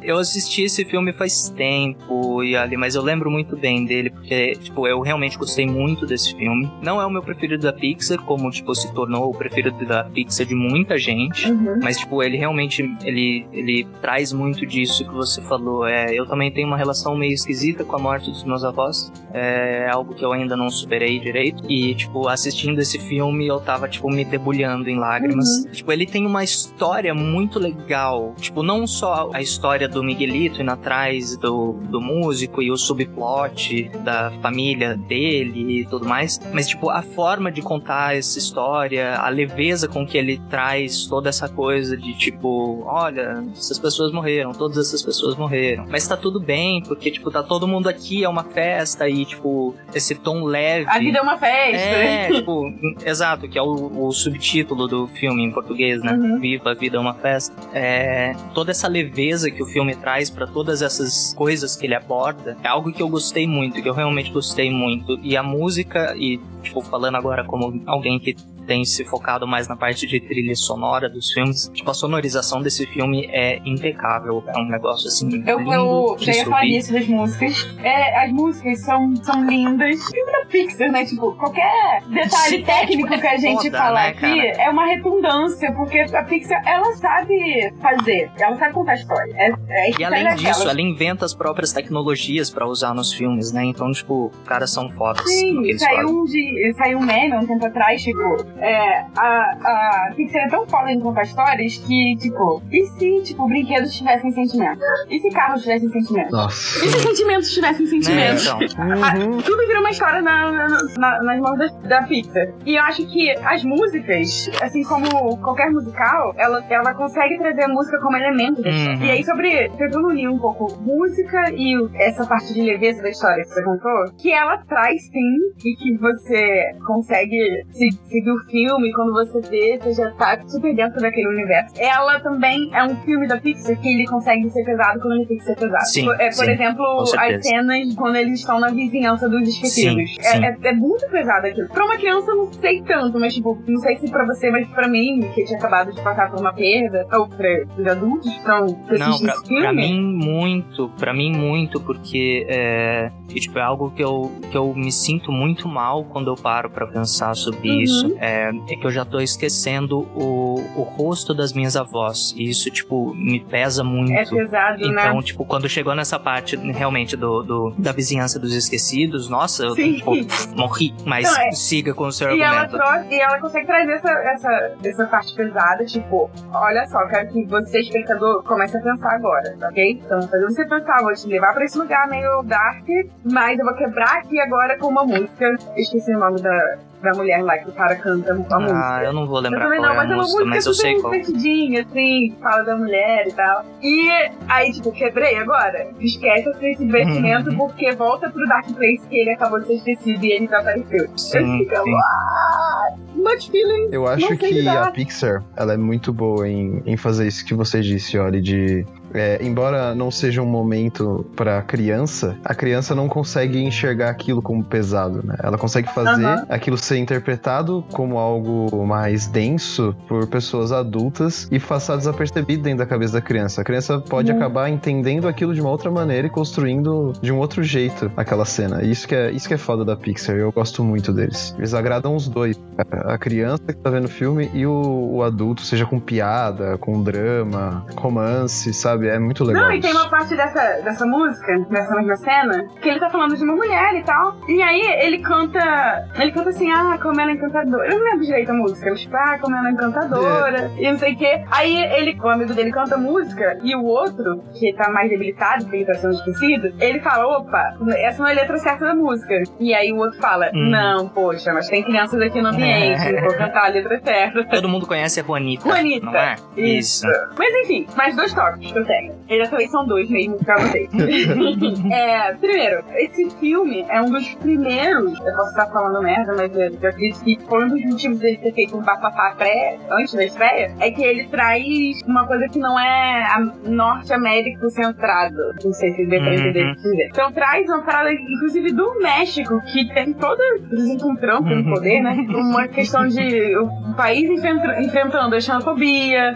Eu assisti esse filme faz tempo, e ali, mas eu lembro muito bem dele, porque, tipo, eu realmente gostei muito desse filme. Não é o meu preferido da Pixar, como, tipo, se tornou o preferido da Pixar de muita gente. Uhum. Mas, tipo, ele realmente, ele, ele traz muito disso que você falou. É, eu também tenho uma relação meio esquisita com a morte dos meus avós. É algo que eu ainda não superei direito. E, tipo, assistindo esse filme, eu tava, tipo, me debulhando em lágrimas. Tipo, ele tem uma história muito legal. Tipo, não só a história do Miguelito indo atrás do, do músico e o subplot da família dele e tudo mais. Mas, tipo, a forma de contar essa história, a leveza com que ele traz toda essa coisa de, tipo, olha, essas pessoas morreram, todas essas pessoas morreram. Mas tá tudo bem, porque, tipo, tá todo mundo aqui, é uma festa e, tipo, esse tom leve. A vida é uma festa. É, tipo, exato, que é o, o subtítulo do filme em português, né? Uhum. Viva a vida é uma festa. É, toda essa leveza que o filme traz pra todas essas coisas que ele aborda é algo que eu gostei muito, que eu realmente gostei muito. E a música, e, tipo, falando agora como alguém que tem se focado mais na parte de trilha sonora dos filmes, tipo, a sonorização desse filme é impecável. É um negócio assim. Eu, lindo eu já ia falar isso das músicas. É, as músicas são, são lindas. Filme da Pixar, né? Tipo, qualquer detalhe Sim, técnico tipo, é que a gente foda, falar né, aqui cara? é uma redundância, porque a Pixar, ela sabe fazer, ela sabe contar história. É, é E além disso, ela inventa as próprias tecnologias pra usar nos filmes, né? Então, tipo, os caras são fodas Sim, saiu, um de, saiu um meme um tempo atrás, tipo, é, a, a Pixar é tão foda em contar histórias que, tipo, e se, tipo, brinquedos tivessem sentimento? E se carros tivessem sentimento? Nossa. E se sentimentos tivessem Né? sentimento? Então, (laughs) Ah, tudo vira uma história na, na- na- nas mãos da, da Pixar. E eu acho que as músicas, assim como qualquer musical, ela, ela consegue trazer a música como elemento. Uhum. E aí, sobre. Tentando unir um pouco música e essa parte de leveza da história que você contou, que ela traz sim, e que você consegue se- seguir o filme, quando você vê, você já tá super dentro daquele universo. Ela também é um filme da Pixar que ele consegue ser pesado quando ele tem que ser pesado. Sim, Por- é, por sim, exemplo, as cenas quando eles estão na vizinhança dos esquecidos. Sim, É, é- é muito pesado aquilo. Pra uma criança, eu não sei tanto, mas tipo, não sei se pra você, mas pra mim, que tinha acabado de passar por uma perda, ou pra os adultos que estão que Não, pra, esse filme. pra mim muito, pra mim muito, porque é, tipo, é algo que eu, que eu me sinto muito mal quando eu paro pra pensar sobre Uhum. isso. É, é que eu já tô esquecendo o, o rosto das minhas avós. E isso, tipo, me pesa muito. É pesado, Então, né? tipo, quando chegou nessa parte realmente do, do- da vizinhança dos esquecidos, nossa, eu tipo, morri. Mas Não, é- siga com o seu E ela, argumento. trouxe, e ela consegue trazer essa, essa, essa parte pesada, tipo, olha só, quero que você, espectador, comece a pensar agora, ok? Então, fazer você pensar, vou te levar pra esse lugar meio dark, mas eu vou quebrar aqui agora com uma música. Eu esqueci o nome da, da mulher lá que o cara canta com a música. Ah, eu não vou Eu lembrar também qual não, é mas a é uma música, mas eu sei qual. divertidinha, assim, que fala da mulher e tal. E aí, tipo, quebrei agora. Esquece esse divertimento porque volta pro Dark Place que ele acabou de ser esquecido e ele desapareceu. Sim, eu fico, sim. "Ah, much feeling. Eu acho que a Pixar, ela é muito boa em, em fazer isso que você disse, Oli, de... é, embora não seja um momento pra criança, a criança não consegue enxergar aquilo como pesado, né? Ela consegue fazer Aham. aquilo ser interpretado como algo mais denso por pessoas adultas e passar desapercebido dentro da cabeça da criança. A criança pode Uhum. acabar entendendo aquilo de uma outra maneira e construindo de um outro jeito aquela cena. Isso que é, isso que é foda da Pixar. Eu gosto muito deles. Eles agradam os dois. A a criança que tá vendo o filme e o, o adulto, seja com piada, com drama, romance, sabe? É muito legal. Não, e tem isso. uma parte dessa, dessa música, dessa mesma cena, que ele tá falando de uma mulher e tal. E aí ele canta. Ele canta assim, ah, como ela é encantadora. Eu não lembro direito a música. Ele tipo, ah, como ela é encantadora. E não sei o quê. Aí ele, o amigo dele canta a música, e o outro, que tá mais debilitado, porque ele tá sendo esquecido, ele fala, opa, essa não é a letra certa da música. E aí o outro fala, Hum. não, poxa, mas tem crianças aqui no ambiente, não vou cantar a letra certa. Todo mundo conhece a Juanita. Juanita. Não é? Isso. Mas enfim, mais dois tópicos que eu tenho. Também são dois mesmo, pra vocês. (laughs) é, primeiro, esse filme é um dos primeiros, eu posso estar falando merda, mas eu, eu acredito que foi um dos motivos dele ter feito um bafafá pré, antes da estreia, é que ele traz uma coisa que não é norte-américo centrado. Não sei se pra Uhum. que dizer. Então traz uma parada, inclusive, do México, que tem toda, por exemplo, um Trump no Uhum. poder, né? Uma questão de o país enfrenta- enfrentando a xenofobia,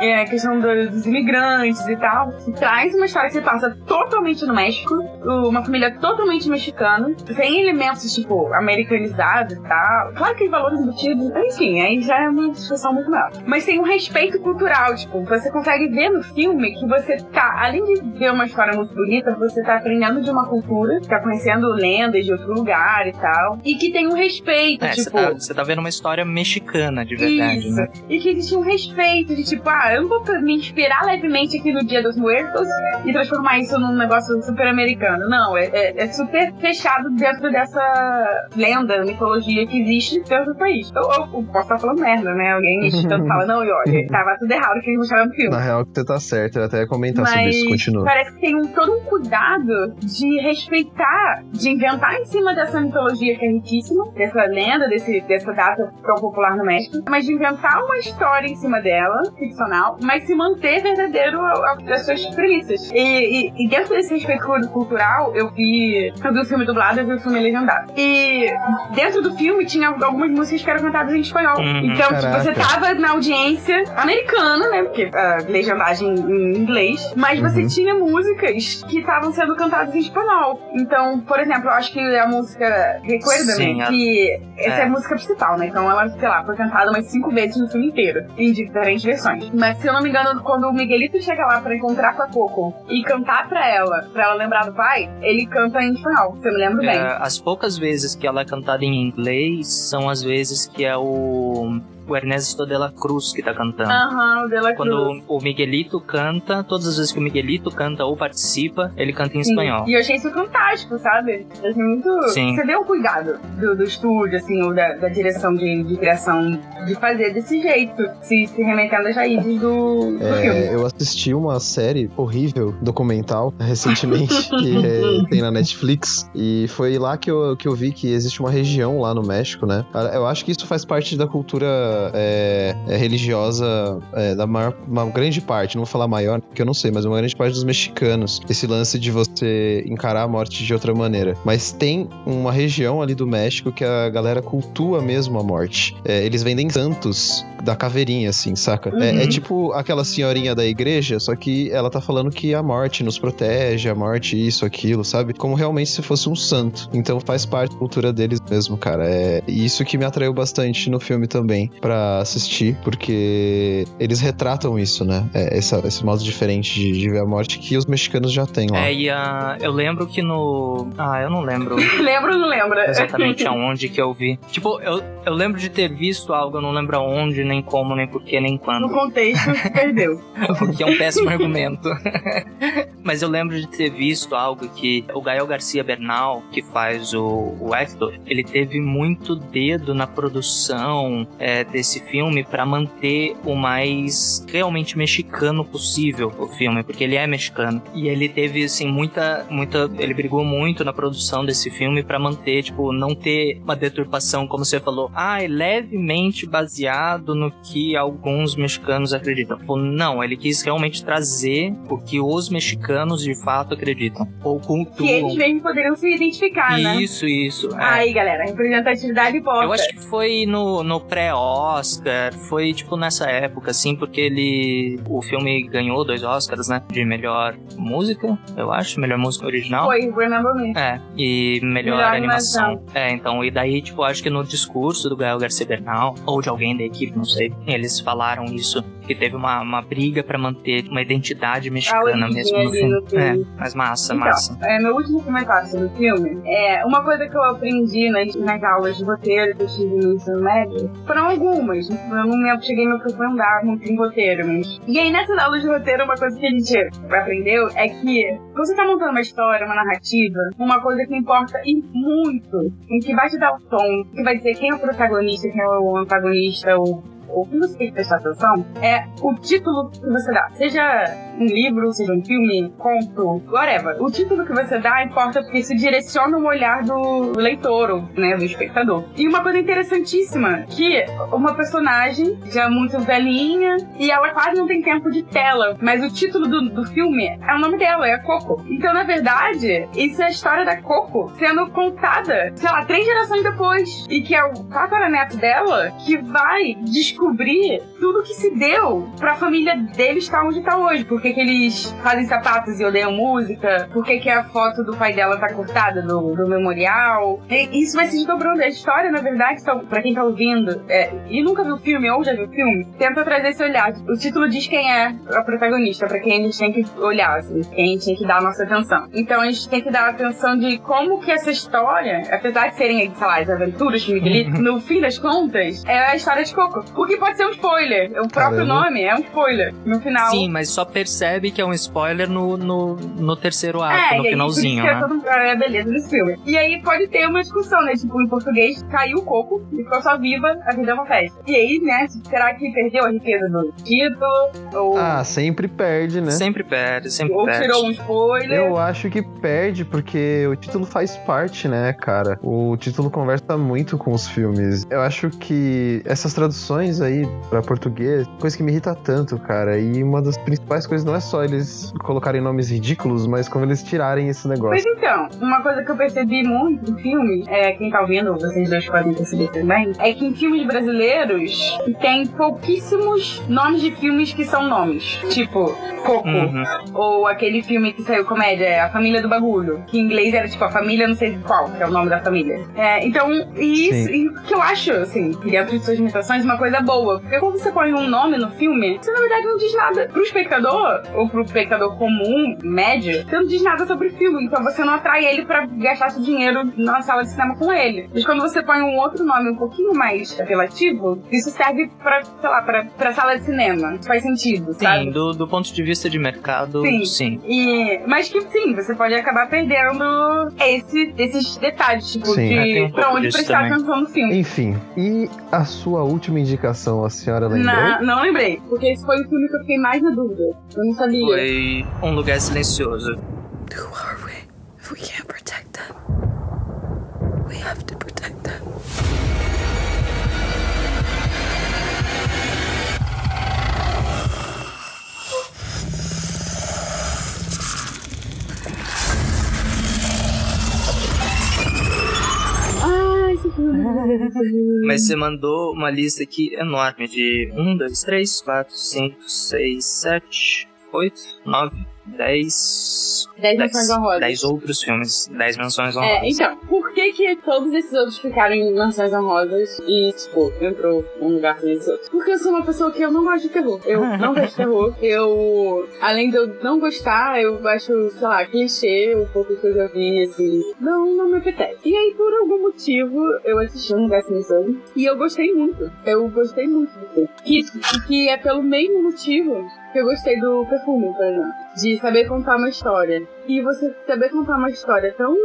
é, a questão do- dos imigrantes e tal. Traz uma história que se passa totalmente no México, uma família totalmente mexicana, sem elementos, tipo, americanizados e tal. Claro que tem valores embutidos, enfim, aí já é uma discussão muito maior. Mas tem um respeito cultural, tipo, você consegue ver no filme que você tá, além de ver uma história muito bonita, você tá aprendendo de uma cultura, tá conhecendo lendas de outro lugar e tal, e que tem um respeito, É, você tipo... tá, você tá vendo uma história mexicana de verdade, Isso. né? E que existe um respeito de tipo, ah, eu não vou me inspirar levemente aqui no Dia dos Muertos e transformar isso num negócio super americano. Não, é, é- é super fechado dentro dessa lenda, mitologia que existe dentro do país. Eu, eu- eu posso estar falando merda, né? Alguém (laughs) mexicano fala, não, e olha, (laughs) tava tudo errado que eles mostraram no filme. Na real, que você tá certo. Eu até ia comentar sobre Mas isso. Continua. parece que tem um, todo um cuidado de respeitar, de inventar em cima dessa mitologia que é riquíssima, dessa lenda, desse, dessa data tão popular no México, mas de inventar uma história em cima dela, ficcional, mas se manter verdadeiro ao- às suas premissas. E, e- e dentro desse respeito cu- cultural, eu vi, eu vi o filme dublado e eu vi o filme legendado. E dentro do filme tinha algumas músicas que eram cantadas em espanhol. Uhum. Então, tipo, Caraca. você tava na audiência americana, né? Porque a legendagem em inglês, mas você Uhum. tinha músicas que estavam sendo cantadas em espanhol. Então, por exemplo, eu acho que a música Recuérdame, Sim, a- que essa é. é. a música principal, né? Então ela, sei lá, foi cantada umas cinco vezes no filme inteiro, em diferentes versões. Mas se eu não me engano, quando o Miguelito chega lá pra encontrar com a Coco e cantar pra ela, pra ela lembrar do pai, ele canta em espanhol, se eu me lembro bem. É, as poucas vezes que ela é cantada em inglês são as vezes que é o, o Ernesto de la Cruz que tá cantando. Aham, o Dela Cruz. Quando o Miguelito canta, todas as vezes que o Miguelito canta ou participa, ele canta em Sim. espanhol. E eu achei isso fantástico, sabe? Eu achei muito. Sim. Você vê o cuidado do, do estúdio, assim, ou da, da direção de, de criação, de fazer desse jeito, se, se remetendo às raízes do, do filme. É, eu assisti uma série horrível, documental, (laughs) recentemente, que é- (laughs) tem na Netflix. E foi lá que eu, que eu vi que existe uma região lá no México, né? Eu acho que isso faz parte da cultura é, é, religiosa é, da maior, uma grande parte, não vou falar maior, porque eu não sei, mas uma grande parte dos mexicanos. Esse lance de você encarar a morte de outra maneira. Mas tem uma região ali do México que a galera cultua mesmo a morte. É, eles vendem santos da caveirinha, assim, saca? É, Uhum. é tipo aquela senhorinha da igreja, só que ela tá falando que a morte nos protege, a morte isso, aquilo, sabe? Como realmente se fosse um santo. Então faz parte da cultura deles mesmo, cara. É isso que me atraiu bastante no filme também pra assistir, porque eles retratam isso, né? É, essa- esse modo diferente de, de ver a morte que os mexicanos já têm lá. É, e a, eu lembro que no. Ah, eu não lembro (laughs) Lembra ou não lembra? exatamente (laughs) aonde que eu vi. Tipo, eu, eu lembro de ter visto algo, eu não lembro aonde nem como, nem porquê, nem No quando. contexto, se perdeu. (laughs) Porque é um péssimo argumento. Mas eu lembro de ter visto algo que o Gael Garcia Bernal, que faz o, o Hector, ele teve muito dedo na produção é, desse filme pra manter o mais realmente mexicano possível o filme, porque ele é mexicano. E ele teve assim muita muita ele brigou muito na produção desse filme pra manter, tipo, não ter uma deturpação como você falou, ah, é levemente baseado no que alguns mexicanos acreditam. Tipo, não, ele quis realmente trazer o que os mexicanos de fato acreditam ou Que cultuam. eles mesmos poderiam se identificar, né? Isso, isso. é. Aí, galera, representatividade importa. Eu acho que foi no, no pré-Oscar, foi tipo nessa época, assim, porque ele. O filme ganhou dois Oscars, né? De melhor música, eu acho, melhor música original. Foi, Remember Me. É, e melhor, Melhor animação. animação. É, então, e daí, tipo, acho que no discurso do Gael Garcia Bernal, ou de alguém da equipe, não sei, eles falaram isso, que teve uma, uma briga pra manter uma identidade mexicana mesmo no ali filme. É, mas massa, Então, massa. é, meu último comentário sobre o filme é uma coisa que eu aprendi nas, nas aulas de roteiro que eu tive no ensino médio. Foram algumas, eu não me, cheguei a me aprofundar muito em roteiro, mas. E aí, nessas aulas de roteiro, uma coisa que a gente aprendeu é que quando você tá montando uma história, uma narrativa, uma coisa que importa e muito, em que vai te dar o tom, que vai dizer quem é o protagonista, quem é o antagonista, o o que você tem que prestar atenção é o título que você dá. Seja um livro, seja um filme, conto, whatever. O título que você dá importa porque isso direciona o olhar do leitor, ou, né, do espectador. E uma coisa interessantíssima, que uma personagem já muito velhinha e ela quase não tem tempo de tela, mas o título do, do filme é o nome dela, é Coco. Então, na verdade, isso é a história da Coco sendo contada, sei lá, três gerações depois. E que é o tataraneto dela que vai descobrir tudo que se deu pra família deles estar onde tá hoje. Por que, que eles fazem sapatos e odeiam música? Por que, que a foto do pai dela tá cortada do, do memorial? E isso vai se desdobrando. A história, na verdade, então, pra quem tá ouvindo é, e nunca viu o filme ou já viu o filme, tenta trazer esse olhar. O título diz quem é a protagonista, pra quem a gente tem que olhar, assim, quem a gente tem que dar a nossa atenção. Então a gente tem que dar atenção de como que essa história, apesar de serem, sei lá, as aventuras de (laughs) Miguelito, no fim das contas, é a história de Coco. O que pode ser um spoiler. O próprio Caramba. nome é um spoiler. No final. Sim, mas só percebe que é um spoiler no, no, no terceiro ato, É, no e aí, finalzinho, isso né? que é, todo, é a beleza desse filme. E aí pode ter uma discussão, né? Tipo, em português, caiu o coco e ficou só viva, a vida é uma festa. E aí, né, será que perdeu a riqueza do título? Ou, Ah, sempre perde, né? Sempre perde, sempre ou perde. tirou um spoiler? Eu acho que perde porque o título faz parte, né, cara? O título conversa muito com os filmes. Eu acho que essas traduções aí pra português, coisa que me irrita tanto, cara. E uma das principais coisas não é só eles colocarem nomes ridículos, mas como eles tirarem esse Mas negócio. então, uma coisa que eu percebi muito no filme, é, quem tá ouvindo, vocês dois podem perceber também, é que em filmes brasileiros tem pouquíssimos nomes de filmes que são nomes. Tipo, Coco. Uhum. Ou aquele filme que saiu comédia, A Família do Bagulho. Que em inglês era tipo a família, não sei qual, que é o nome da família. É, então, e isso e que eu acho, assim, dentro de suas limitações, uma coisa boa. Porque quando você põe um nome no filme, você na verdade não diz nada pro espectador, ou pro espectador comum, médio, você não diz nada sobre o filme. Então você não atrai ele pra gastar seu dinheiro na sala de cinema com ele. Mas quando você põe um outro nome um pouquinho mais apelativo, isso serve pra, sei lá, pra, pra sala de cinema. Faz sentido, sabe? Sim, do, do ponto de vista de mercado, Sim. sim. E, mas que sim, você pode acabar perdendo esse, esses detalhes, tipo, Sim. É, tem um de pra onde prestar também. atenção no filme. Enfim, e a sua última indicação, a senhora lembrou? Na- não lembrei, porque esse foi o filme que eu fiquei mais na dúvida. Eu não sabia. Foi um lugar silencioso. Who are we if we can't protect them? We have to protect them. Mas você mandou uma lista aqui enorme de 1, 2, 3, 4, 5, 6, 7, 8, 9, 10. Dez menções honrosas. 10 outros filmes. 10 menções É, honrosas. então, por que que todos esses outros ficaram em menções honrosas e, tipo, entrou um lugar nesses outros? Porque eu sou uma pessoa que eu não gosto de terror. Eu não gosto de terror. (laughs) Eu, além de eu não gostar, eu acho, sei lá, clichê, o pouco que eu já vi, assim, não, não me apetece. E aí, por algum motivo, eu assisti um lugar silencioso e eu gostei muito. Eu gostei muito do filme. Que, que é pelo mesmo motivo que eu gostei do perfume, por exemplo. De saber contar uma história. E você saber contar uma história tão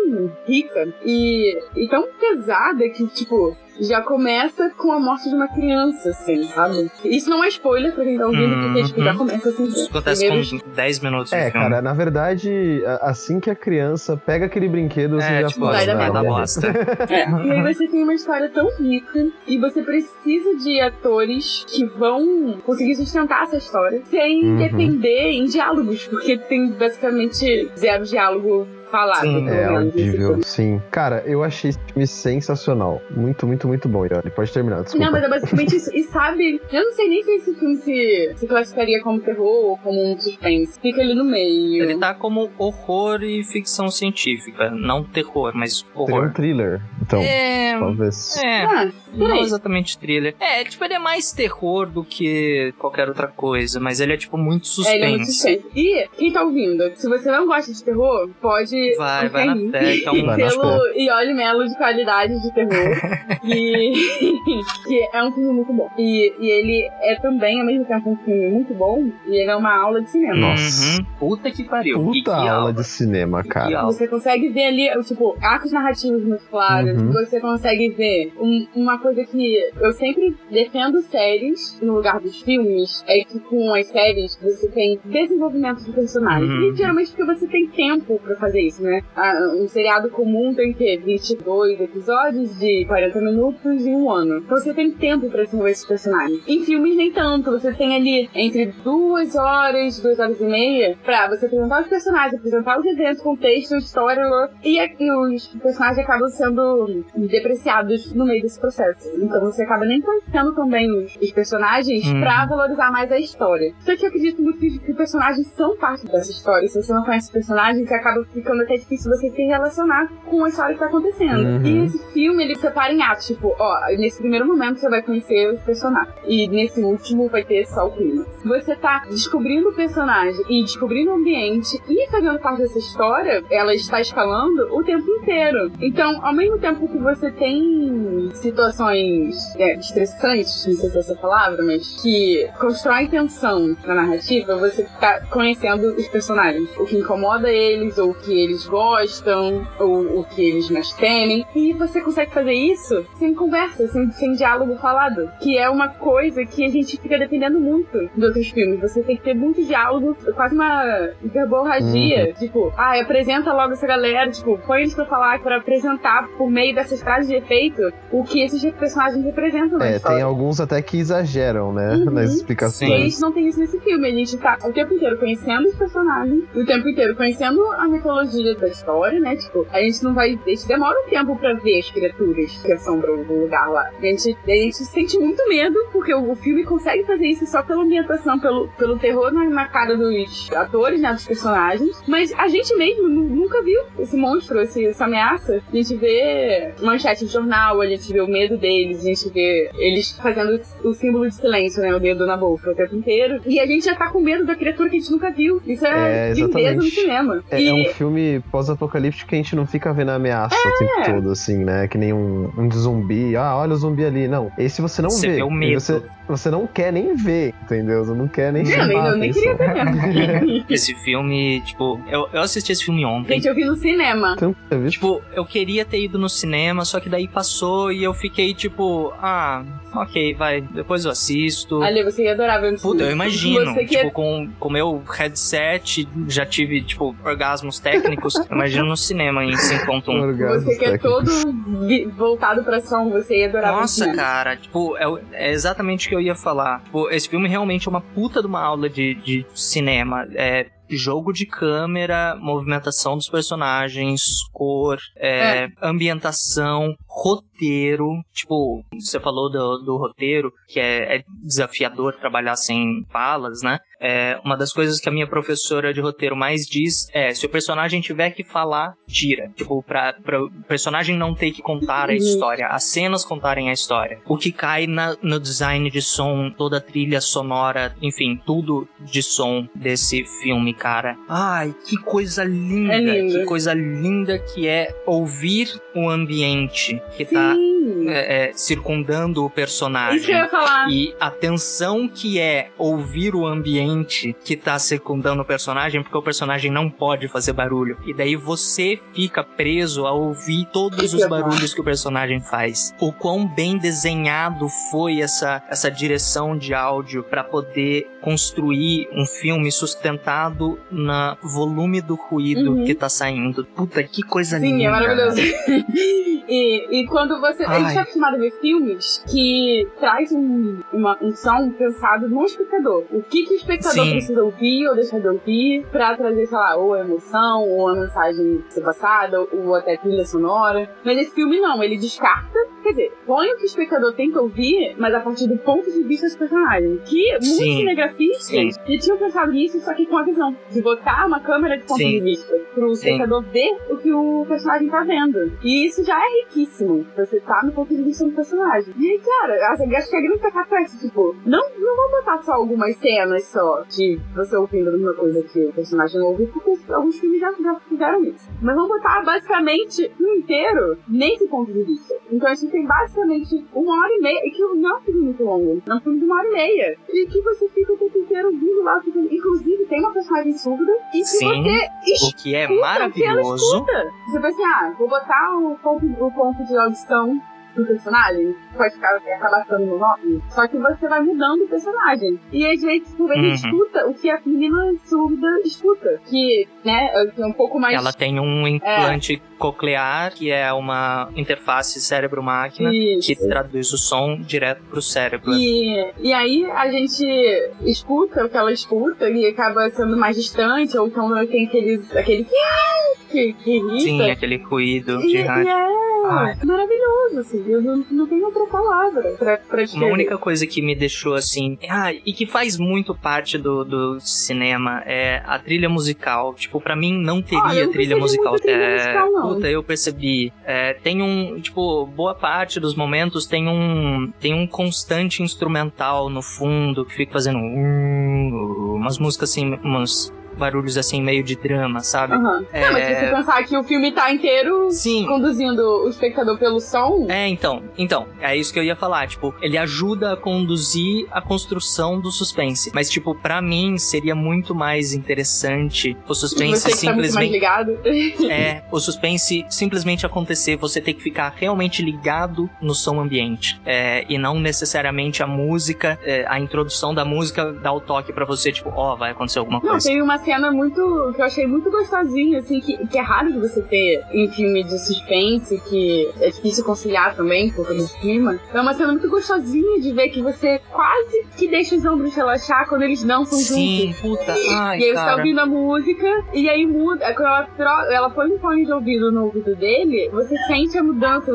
rica e, e tão pesada que, tipo, já começa com a morte de uma criança, assim, sabe? Isso não é spoiler pra quem tá ouvindo, porque, tipo, já começa assim. Isso acontece Primeiros- com 10 minutos de É, filme. cara, na verdade, assim que a criança pega aquele brinquedo, você É, já tipo, "Não, merda, da morre." bosta. É, (laughs) e aí você tem uma história tão rica e você precisa de atores que vão conseguir sustentar essa história sem Uhum. depender em diálogos, porque tem basicamente zero diálogo falado. Sim, É audível, sim. Cara, eu achei esse filme sensacional. Muito, muito, muito bom, Yoli. Pode terminar, desculpa. Não, mas é basicamente isso. E sabe, eu não sei nem se esse filme se, se classificaria como terror ou como um suspense. Fica ali no meio. Ele tá como horror e ficção científica. Não terror, mas Seria um horror. thriller, então, É. talvez. É. Ah, Não peraí. exatamente thriller. É, tipo, ele é mais terror do que qualquer outra coisa, mas ele é, tipo, muito É, ele é muito suspense. suspense. E quem tá ouvindo, se você não gosta de terror, pode. Vai, vai na fé, (laughs) Vai na Pelo Ioli Melo de qualidade de terror. (laughs) e (laughs) que é um filme muito bom. E, e ele é também, ao mesmo tempo, um filme muito bom. E ele é uma aula de cinema. Nossa. Uhum. Puta que pariu. Puta que, que aula aula. de cinema, Que cara. Você consegue ver ali, tipo, arcos narrativos muito claros. Uhum. Você consegue ver um- uma coisa que eu sempre defendo séries no lugar dos filmes. É que com as séries você tem desenvolvimento de personagens. Uhum. E geralmente porque você tem tempo pra fazer isso, né? Ah, Um seriado comum tem o quê? 22 episódios de 40 minutos em um ano. Então você tem tempo pra desenvolver esses personagens. Em filmes, nem tanto. Você tem ali entre duas horas, duas horas e meia, pra você apresentar os personagens, apresentar os eventos, contexto, história, e, e os personagens acabam sendo depreciados no meio desse processo. Então você acaba nem conhecendo também os, os personagens Uhum. pra valorizar mais a história. Só que eu acredito muito que, que personagens são parte dessa história. Se você não conhece os personagens, acaba ficando até difícil você se relacionar com a história que tá acontecendo. Uhum. E esse filme, ele separa em atos. Tipo, ó, nesse primeiro momento você vai conhecer os personagens. E nesse último vai ter só o clima. Você tá descobrindo o personagem e descobrindo o ambiente e fazendo parte dessa história, ela está escalando o tempo inteiro. Então, ao mesmo tempo que você tem situações é, estressantes, não sei se é essa palavra, mas que constroem tensão na narrativa, você tá conhecendo os personagens. O que incomoda eles, ou o que eles gostam, ou o que eles mais temem. E você consegue fazer isso sem conversa, sem, sem diálogo falado. Que é uma coisa que a gente fica dependendo muito de outros filmes. Você tem que ter muito diálogo, quase uma verborragia. Tipo, ah, apresenta logo essa galera, tipo, põe eles pra falar, pra apresentar por meio dessas frases de efeito o que esses personagens representam É, história. tem alguns até que exageram, né? Uhum. Nas E a explicações. gente não tem isso nesse filme. A gente tá o tempo inteiro conhecendo os personagens, o tempo inteiro conhecendo a mitologia da história, né? Tipo, a gente não vai. A gente demora um tempo pra ver as criaturas que assombram o lugar lá. A gente, a gente sente muito medo, porque o, o filme consegue fazer isso só pela ambientação, pelo, pelo terror na, na cara dos atores, né? Dos personagens. Mas a gente mesmo nu- nunca viu esse monstro, esse, essa ameaça. A gente vê manchete de jornal, a gente vê o medo deles, a gente vê eles fazendo o símbolo de silêncio, né? O dedo na boca o tempo inteiro. E a gente já tá com medo da criatura que a gente nunca viu. Isso é, É, lindeza no cinema. É, e é um filme pós-apocalíptico que a gente não fica vendo a ameaça o tempo todo, assim, né? Que nem um, um zumbi. Ah, olha o zumbi ali. Não, esse você não Você vê. vê o medo. Você, você não quer nem ver, entendeu? Você não quer nem Não, chamar nem- a eu nem queria ver. (laughs) Esse filme, tipo, eu, eu assisti esse filme ontem. Gente, eu vi no cinema. Então? Tipo, eu queria ter ido no cinema, só que daí passou e eu fiquei tipo, ah, ok, vai, depois eu assisto. Ali, você ia adorar ver no Puta, eu imagino. Você que é Tipo, com o meu headset, já tive, tipo, orgasmos técnicos. Eu imagino no cinema em 5.1. Orgasmos Você que é todo voltado pra som, você ia adorar Nossa, cinema. cara, tipo, é, é exatamente o que eu ia falar. Tipo, esse filme realmente é uma puta de uma aula de, de cinema. É, jogo de câmera, movimentação dos personagens, cor, é, ambientação, roteiro. Tipo, você falou do, do roteiro, que é, é desafiador trabalhar sem falas, né? É, uma das coisas que a minha professora de roteiro mais diz é: se o personagem tiver que falar, tira. Tipo, pra, pra o personagem não ter que contar a história, as cenas contarem a história. O que cai na, no design de som, toda a trilha sonora, enfim, tudo de som desse filme, cara. Ai, que coisa linda! É. Que coisa linda que é ouvir o ambiente que tá Sim. é, é, circundando o personagem. Isso que eu ia falar. E a tensão que é ouvir o ambiente que tá secundando o personagem, porque o personagem não pode fazer barulho. E daí você fica preso a ouvir todos os barulhos que o personagem faz. O quão bem desenhado foi essa, essa direção de áudio para poder construir um filme sustentado na volume do ruído Uhum. que tá saindo. Puta, que coisa Sim, linda. é maravilhoso. (laughs) e, e quando você. A gente Ai. tá acostumado a ver filmes que traz um, uma- um som pensado no espectador. O que, que o espectador Sim. precisa ouvir ou deixar de ouvir pra trazer, sei lá, ou a emoção, ou a mensagem ser passada, ou até trilha sonora. Mas esse filme não, ele descarta. Quer dizer, põe o que o espectador tem que ouvir, mas a partir do ponto de vista dos personagens. Que muitos Sim. cinegrafistas já tinham pensado nisso, só que com a visão de botar uma câmera de ponto Sim. de vista pro Sim. espectador ver o que o personagem tá vendo. E isso já é riquíssimo. Você tá no ponto de vista do personagem. E aí, cara, assim, acho que a grande sacada é essa, tipo, não, não vou botar só algumas cenas só de você ouvindo a mesma coisa que o personagem ouve, porque alguns filmes já, já fizeram isso. Mas vamos botar basicamente o inteiro nesse ponto de vista. Então a gente tem basicamente uma hora e meia, e que não é um filme muito longo, é um filme de uma hora e meia. E que você fica o tempo inteiro ouvindo lá, fica- inclusive tem uma personagem surda, e se Sim. você O que é escuta o que ela maravilhoso. escuta. Você pensa assim, ah, vou botar o ponto, o ponto de audição do personagem, pode ficar, acabar ficando monótono. Só que você vai mudando o personagem. E às vezes vezes Uhum. escuta o que a menina surda escuta. Que, né, é um pouco mais. Ela tem um implante coclear, que é uma interface cérebro-máquina, que traduz o som direto pro cérebro. E, e aí a gente escuta o que ela escuta e acaba sendo mais distante, ou então tem aqueles, aquele que, que irrita. Sim, aquele ruído E, de e rádio. é Ai. maravilhoso, assim. Eu não, tenho outra palavra pra, pra Uma descrever. única coisa que me deixou assim. Ah, e que faz muito parte do, do cinema é a trilha musical. Tipo, pra mim não teria não trilha musical. trilha é, musical, não. Puta, eu percebi. É, tem um. Tipo, boa parte dos momentos tem um. Tem um constante instrumental no fundo que fica fazendo. um, umas músicas assim. Umas barulhos assim, meio de drama, sabe? Aham. É. Não, mas se você pensar que o filme tá inteiro Sim. conduzindo o espectador pelo som, É, então, então, é isso que eu ia falar, tipo, ele ajuda a conduzir a construção do suspense, mas tipo, pra mim seria muito mais interessante o suspense você que tá muito mais simplesmente ligado. (laughs) é, o suspense simplesmente acontecer, você ter que ficar realmente ligado no som ambiente, é, e não necessariamente a música, é, a introdução da música dá o toque pra você, tipo, ó, vai acontecer alguma Não, coisa. tem uma cena muito. que eu achei muito gostosinha, assim, que, que é raro de você ter em filme de suspense, que é difícil conciliar também por causa do clima. É uma cena muito gostosinha de ver que você quase que deixa os ombros relaxar quando eles dançam Sim, juntos. puta, ai, e aí você tá cara. ouvindo a música, e aí muda. é Quando ela, tro- ela põe um fone de ouvido no ouvido dele, você sente a mudança,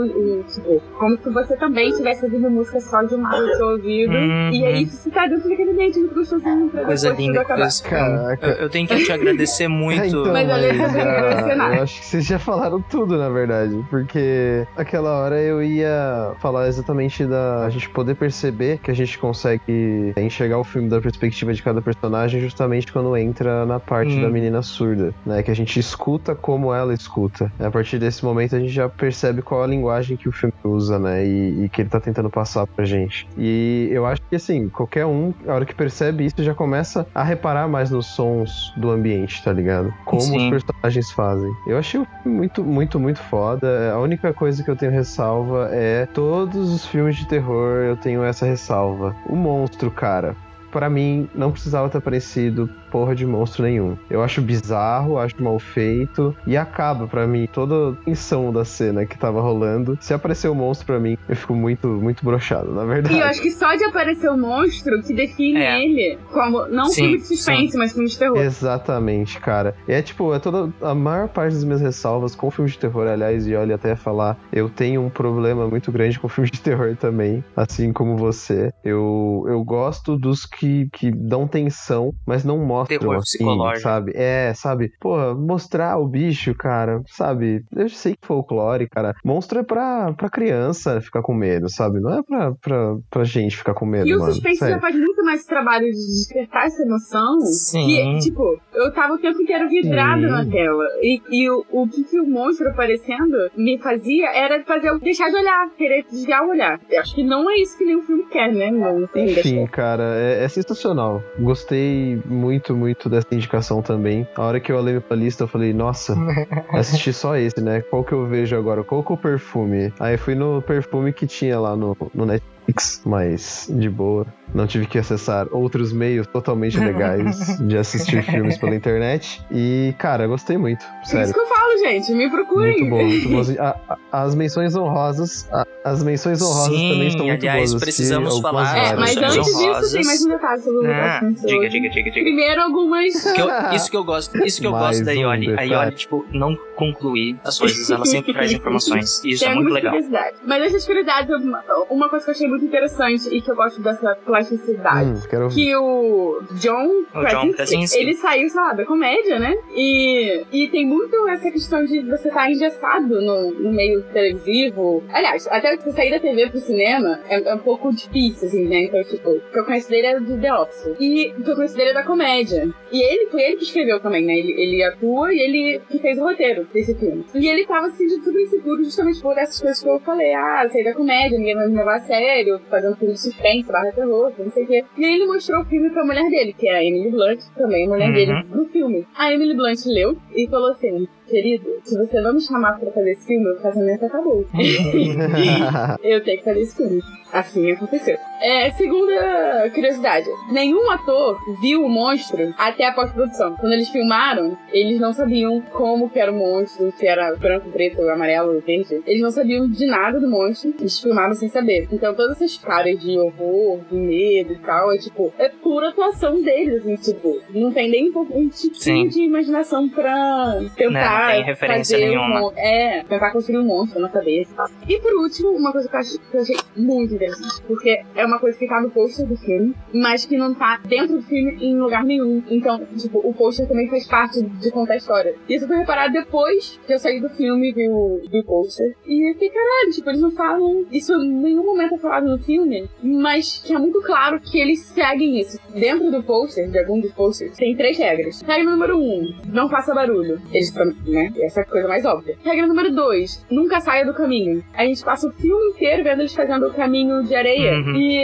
tipo, como se você também estivesse ouvindo música só de um lado do seu ouvido. Uhum. E aí você tá dentro daquele ambiente muito gostosinho pra Coisa linda, coisa... Caraca. Eu, eu tenho que te agradecer (laughs) muito. É, então, Mas mas, ah, eu acho que vocês já falaram tudo, na verdade. Porque aquela hora eu ia falar exatamente da a gente poder perceber que a gente consegue enxergar o filme da perspectiva de cada personagem justamente quando entra na parte Hum. da menina surda, né? Que a gente escuta como ela escuta. A partir desse momento a gente já percebe qual a linguagem que o filme usa, né? E, e que ele tá tentando passar pra gente. E eu acho que assim, qualquer um, a hora que percebe isso, já começa a reparar mais nos sons do ambiente, tá ligado? Como Sim. os personagens fazem. Eu achei muito, muito, muito foda. A única coisa que eu tenho ressalva é todos os filmes de terror eu tenho essa ressalva. O monstro, cara. Pra mim, não precisava ter aparecido porra de monstro nenhum. Eu acho bizarro, acho mal feito e acaba pra mim toda a tensão da cena que tava rolando. Se aparecer o monstro pra mim, eu fico muito, muito brochado, na verdade. E eu acho que só de aparecer o monstro que define É. ele como não Sim, filme de suspense, sim. mas filme de terror. Exatamente, cara. É tipo, é toda a maior parte das minhas ressalvas com filmes de terror, aliás, e olha até ia falar, eu tenho um problema muito grande com filmes de terror também, assim como você. Eu, eu gosto dos que, que dão tensão, mas não mostram Terror assim, sabe? É, sabe? Pô, mostrar o bicho, cara, sabe? Eu sei que folclore, cara. Monstro é pra, pra criança ficar com medo, sabe? Não é pra, pra, pra gente ficar com medo, E o mano. suspense Sério. já faz muito mais trabalho de despertar essa emoção. Sim. Que, tipo, eu tava o tempo inteiro vidrado Sim. na tela. E, e o, o que, que o monstro aparecendo me fazia era fazer eu deixar de olhar, querer desviar o olhar. Eu acho que não é isso que nenhum filme quer, né? Não tem Enfim, cara, é, é sensacional. Gostei muito, muito dessa indicação também. A hora que eu olhei pra lista, eu falei, nossa, (laughs) assisti só esse, né? Qual que eu vejo agora? Qual que é o perfume? Aí fui no perfume que tinha lá no, no Netflix, mas de boa. Não tive que acessar outros meios totalmente legais (laughs) de assistir filmes pela internet. E, cara, gostei muito. É Sério. isso que eu falo, gente. Me procurem. Muito bom, muito bom. (laughs) A- a- as menções honrosas, a- as menções honrosas Sim, também estão muito aliás, boas. precisamos falar É, mas antes disso, tem mais um detalhe sobre o Ah, diga, diga, diga, diga. Primeiro, algumas. Que eu- (laughs) isso que eu gosto, isso que eu Mais gosto da um Ioli. A. Ioli, tipo, não concluir as coisas, ela sempre traz informações. E isso Tem é muito legal. Mas essas curiosidades, uma, uma coisa que eu achei muito interessante e que eu gosto dessa plasticidade. Hum, quero ouvir. Que o John O John Krasinski. ele saiu, sei lá, da comédia, né? E, e tem muito essa questão de você estar engessado no, no meio televisivo. Aliás, até você sair da TV pro cinema é, é um pouco difícil, assim, né? Então, tipo, o que eu conheço dele é do The Office. E o que eu conheço dele é da comédia. E ele, foi ele que escreveu também, né? Ele, ele atua e ele que fez o roteiro desse filme. E ele tava se sentindo super inseguro justamente por essas coisas que eu falei. Ah, sair da comédia, ninguém vai me levar a sério, fazendo filme de suspense, barra terror, não sei o quê. E aí ele mostrou o filme pra mulher dele, que é a Emily Blunt, também a mulher Uhum. dele, no filme. A Emily Blunt leu e falou assim... Querido, se você não me chamar pra fazer esse filme, o casamento acabou. (laughs) eu tenho que fazer esse filme. Assim aconteceu. É, segunda curiosidade. Nenhum ator viu o monstro até a pós-produção. Quando eles filmaram, eles não sabiam como que era o monstro, se era branco, preto, amarelo, verde. Eles não sabiam de nada do monstro. Eles filmaram sem saber. Então todas essas caras de horror, de medo e tal, é tipo, é pura atuação deles, assim, tipo, não tem nem um tiquinho de imaginação pra tentar Não tem referência fazer nenhuma. Um, é, tentar construir um monstro na cabeça e por último, uma coisa que eu, acho, que eu achei muito interessante, porque é uma coisa que tá no pôster do filme, mas que não tá dentro do filme em lugar nenhum. Então, tipo, o pôster também faz parte de contar a história. Isso foi reparado depois que eu saí do filme e vi o, vi o pôster. E eu fiquei, caralho, tipo, eles não falam. Isso em nenhum momento é falado no filme, mas que é muito claro que eles seguem isso. Dentro do pôster, de algum dos posters, tem três regras. Regra número um, não faça barulho. Eles, né? Essa é a coisa mais óbvia. Regra número dois, nunca saia do caminho. A gente passa o filme inteiro vendo eles fazendo o caminho de areia. Uhum. E,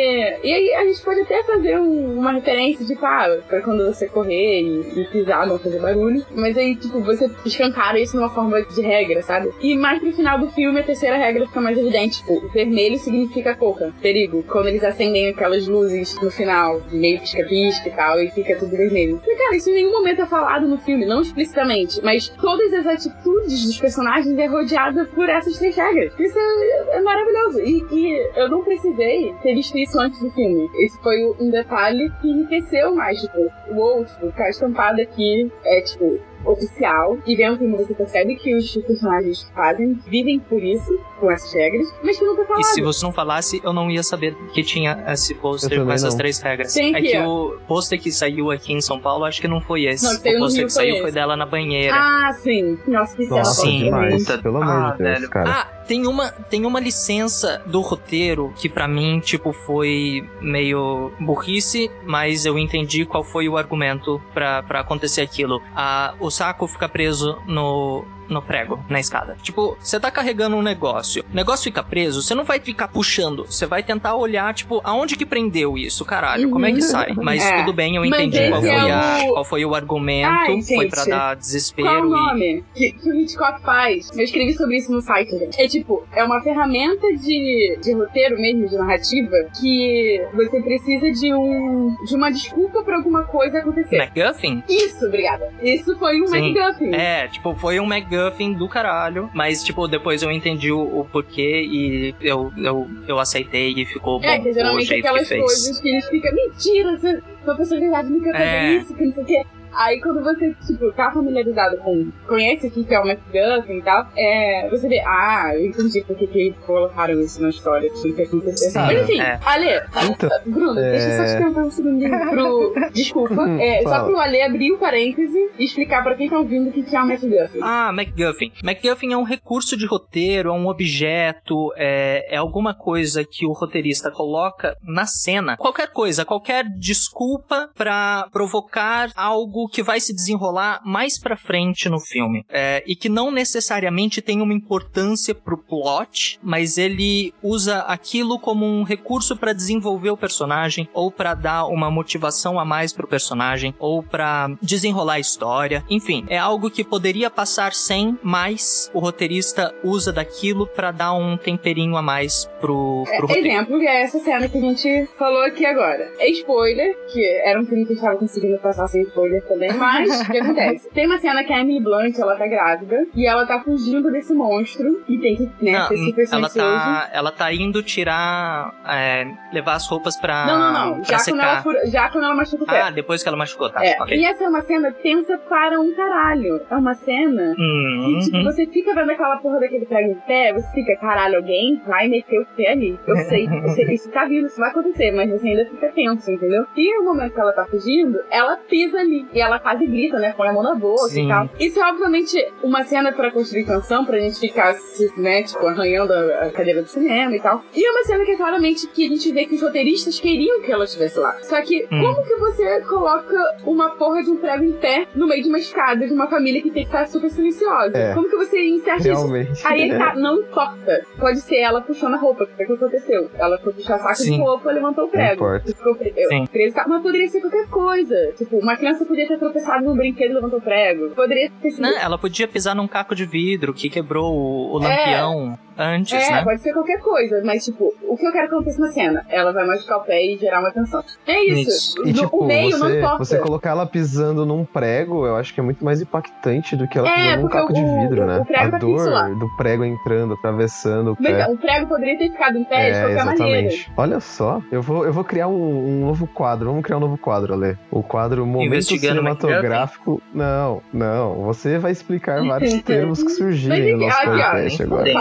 e aí a gente pode até fazer um- uma referência de, ah, pra quando você correr e, e pisar, não fazer barulho. Mas aí, tipo, você escancara isso numa forma de regra, sabe? E mais pro final do filme, a terceira regra fica mais evidente. Tipo, vermelho significa coca, perigo. Quando eles acendem aquelas luzes no final, meio pisca-pisca e tal, e fica tudo vermelho. E, cara, isso em nenhum momento é falado no filme, não explicitamente, mas todas as atitudes dos personagens é rodeada por essas três regras. Isso é, é maravilhoso. E, e eu não precisei ter visto isso antes do filme. Esse foi um detalhe que enriqueceu mais, tipo, uou, tipo, tá estampado aqui, é tipo, oficial. E vendo o filme você percebe que os personagens fazem, vivem por isso, com essas regras, mas que foi falado. E se você não falasse, eu não ia saber que tinha esse pôster com essas não. três regras. Tem é aqui, que ó. o pôster que saiu aqui em São Paulo, acho que não foi esse. Não, que o pôster que foi saiu esse. foi dela na banheira. Ah, sim. Nossa, que Nossa, Sim, demais. Pelo amor Ah, de Deus, velho. cara. Ah, tem uma, tem uma licença do roteiro que pra mim, tipo, foi meio burrice, mas eu entendi qual foi o argumento pra acontecer aquilo. Ah, o saco fica preso no, no prego, na escada. Tipo, você tá carregando um negócio, o negócio fica preso, você não vai ficar puxando, você vai tentar olhar, tipo, aonde que prendeu isso, caralho, como é que sai? Mas É. tudo bem, eu entendi qual esse foi, é a, o- qual foi o argumento, Ai, foi pra dar Qual é desespero o e... nome que, que o Hitchcock faz? Eu escrevi sobre isso no site, gente. É tipo, é uma ferramenta de, de roteiro mesmo, de narrativa, que você precisa de um de uma desculpa pra alguma coisa acontecer. MacGuffin? Isso, obrigada. Isso foi um Sim. MacGuffin. É, tipo, foi um MacGuffin do caralho, mas, tipo, depois eu entendi o, o porquê e eu, eu, eu aceitei e ficou bom É, que o geralmente jeito que aquelas fez. coisas que eles ficam, mentira, você, sua personalidade nunca fazer É. isso, que não sei o quê. Aí quando você, tipo, tá familiarizado com. Conhece o que que é o MacGuffin e tal, é, você vê, ah, eu entendi porque que colocaram isso na história, tinha que acontecer. Mas enfim, é. Ale, Então, Bruno, deixa eu só te é. perguntar um segundinho pro. (laughs) Desculpa, é, só pro Ale abrir o parêntese e explicar pra quem tá ouvindo o que que é o MacGuffin. Ah, MacGuffin. MacGuffin é um recurso de roteiro, é um objeto, é, é alguma coisa que o roteirista coloca na cena. Qualquer coisa, qualquer desculpa pra provocar algo que vai se desenrolar mais pra frente no filme. É, e que não necessariamente tem uma importância pro plot, mas ele usa aquilo como um recurso pra desenvolver o personagem, ou pra dar uma motivação a mais pro personagem, ou pra desenrolar a história. Enfim, é algo que poderia passar sem, mas o roteirista usa daquilo pra dar um temperinho a mais pro, pro É, roteiro. exemplo, que é essa cena que a gente falou aqui agora. É spoiler, que era um filme que a gente tava conseguindo passar sem spoiler também, mas o que acontece? (laughs) Tem uma cena que a Emily Blunt, ela tá grávida, e ela tá fugindo desse monstro, e tem que, né, Não, ser super ela tá, ela tá indo tirar, é, levar as roupas pra, Não, não, não. Já quando, ela já quando ela machuca o pé. Ah, depois que ela machucou, tá. É, ok. E essa é uma cena tensa para um caralho. É uma cena Uhum. que, tipo, você fica vendo aquela porra daquele prego no pé, você fica, caralho, alguém vai meter o pé ali. Eu sei, eu sei, isso tá vindo, isso vai acontecer, mas você ainda fica tenso, entendeu? E no momento que ela tá fugindo, ela pisa ali. E ela quase grita, né? Põe a mão na boca Sim. e tal. Isso é, obviamente, uma cena pra construir tensão, pra gente ficar, né, tipo, arranhando a cadeira do cinema e tal. E é uma cena que é claramente que a gente vê que os roteiristas queriam que ela estivesse lá. Só que, Hum. como que você coloca uma porra de um prego em pé no meio de uma escada de uma família que tem que estar super silenciosa? É. Como que você isso? realmente. Aí ele tá, não importa. Pode ser ela puxando a roupa, que foi o que aconteceu. Ela foi puxar saco de Sim. roupa, levantou o prego. importa. E ficou eu- Sim. preso, tá? Mas poderia ser qualquer coisa. Tipo, uma criança podia ter tropeçado num brinquedo e levantou prego. Poderia ter sido. Não, ela podia pisar num caco de vidro que quebrou o, o É. lampião antes, É, né? pode ser qualquer coisa, mas tipo, o que eu quero que aconteça na cena? Ela vai machucar o pé e gerar uma tensão. É isso. Isso. E No- tipo, o meio não você, importa. você colocar ela pisando num prego, eu acho que é muito mais impactante do que ela É, pisando num caco de o- vidro, o- né? o prego A tá dor do prego entrando, atravessando o Mas pé. o prego poderia ter ficado em pé de É, qualquer maneira. exatamente. Olha só, eu vou, eu vou criar um, um novo quadro. Vamos criar um novo quadro, Ale. O quadro Momento Cinematográfico. Não, não. Você vai explicar (laughs) vários termos que surgirem no nosso podcast agora.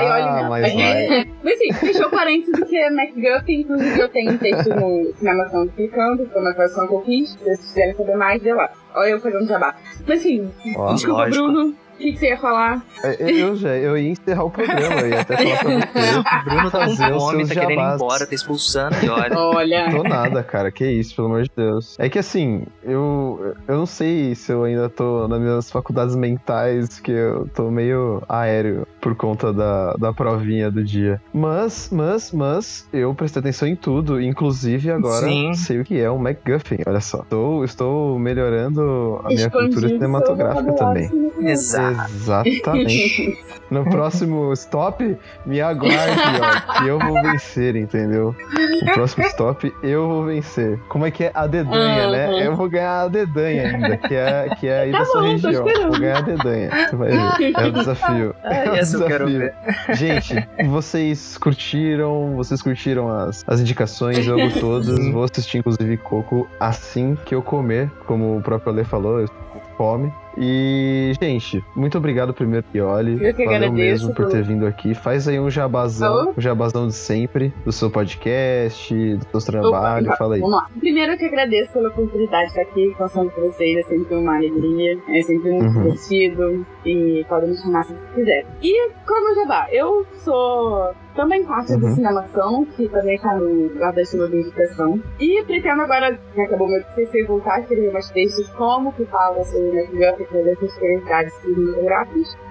Powered by Ah, mas vai. (laughs) Mas sim, fechou parênteses que é MacGuffin, inclusive eu tenho um texto no Cinemação Explicando, foi uma versão que eu fiz, se vocês quiserem saber mais, dê lá. Olha eu pegando jabá. Mas sim, Ó, desculpa, lógico. Bruno, o que, que você ia falar? eu, eu já eu ia encerrar o programa, eu ia até falar pra (laughs) você. O Bruno tá com fome, tá querendo ir embora, tá expulsando e olha. Olha. Tô nada, cara. Que isso, pelo amor de Deus. É que assim, eu, eu não sei se eu ainda tô nas minhas faculdades mentais, que eu tô meio aéreo por conta da, da provinha do dia. Mas, mas, mas, eu prestei atenção em tudo, inclusive agora Sim. sei o que é um MacGuffin, olha só. Estou, estou melhorando a minha Expandindo cultura cinematográfica também. Exato. Exatamente. (laughs) No próximo stop, me aguarde, ó, que eu vou vencer, entendeu? No próximo stop, eu vou vencer. Como é que é a dedanha, Uhum. né? Eu vou ganhar a dedanha ainda, que é, que é aí Tá da sua bom, tô região. Vou ganhar a dedanha. Você vai ver. É o desafio. (laughs) É o eu quero desafio. Gente, vocês curtiram? Vocês curtiram as, as indicações? Eu amo todas. Vou assistir, inclusive, Coco assim que eu comer, como o próprio Ale falou, eu fome. E, gente, muito obrigado primeiro, Pioli. Eu que Valeu agradeço mesmo por ter vindo aqui. Faz aí um jabazão, Alô? um jabazão de sempre, do seu podcast, do seu trabalho. Opa, Fala aí. Vamos lá. Primeiro eu que agradeço pela oportunidade de estar aqui conversando com vocês. É sempre uma alegria, é sempre muito Uhum. divertido e podem me chamar se quiser. E como vá, eu sou também parte do Uhum. Cinemação, que também está no guarda-chuva de educação. E pretendo agora, que acabou meu TCC, voltar a escrever mais textos como que fala sobre o Dessas curiosidades cinematográficas.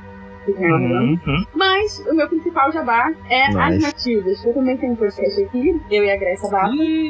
Lembrando. Uhum. Mas o meu principal jabá é Nice. As Matildas. Eu também tenho um podcast aqui, eu e a Graça Bata.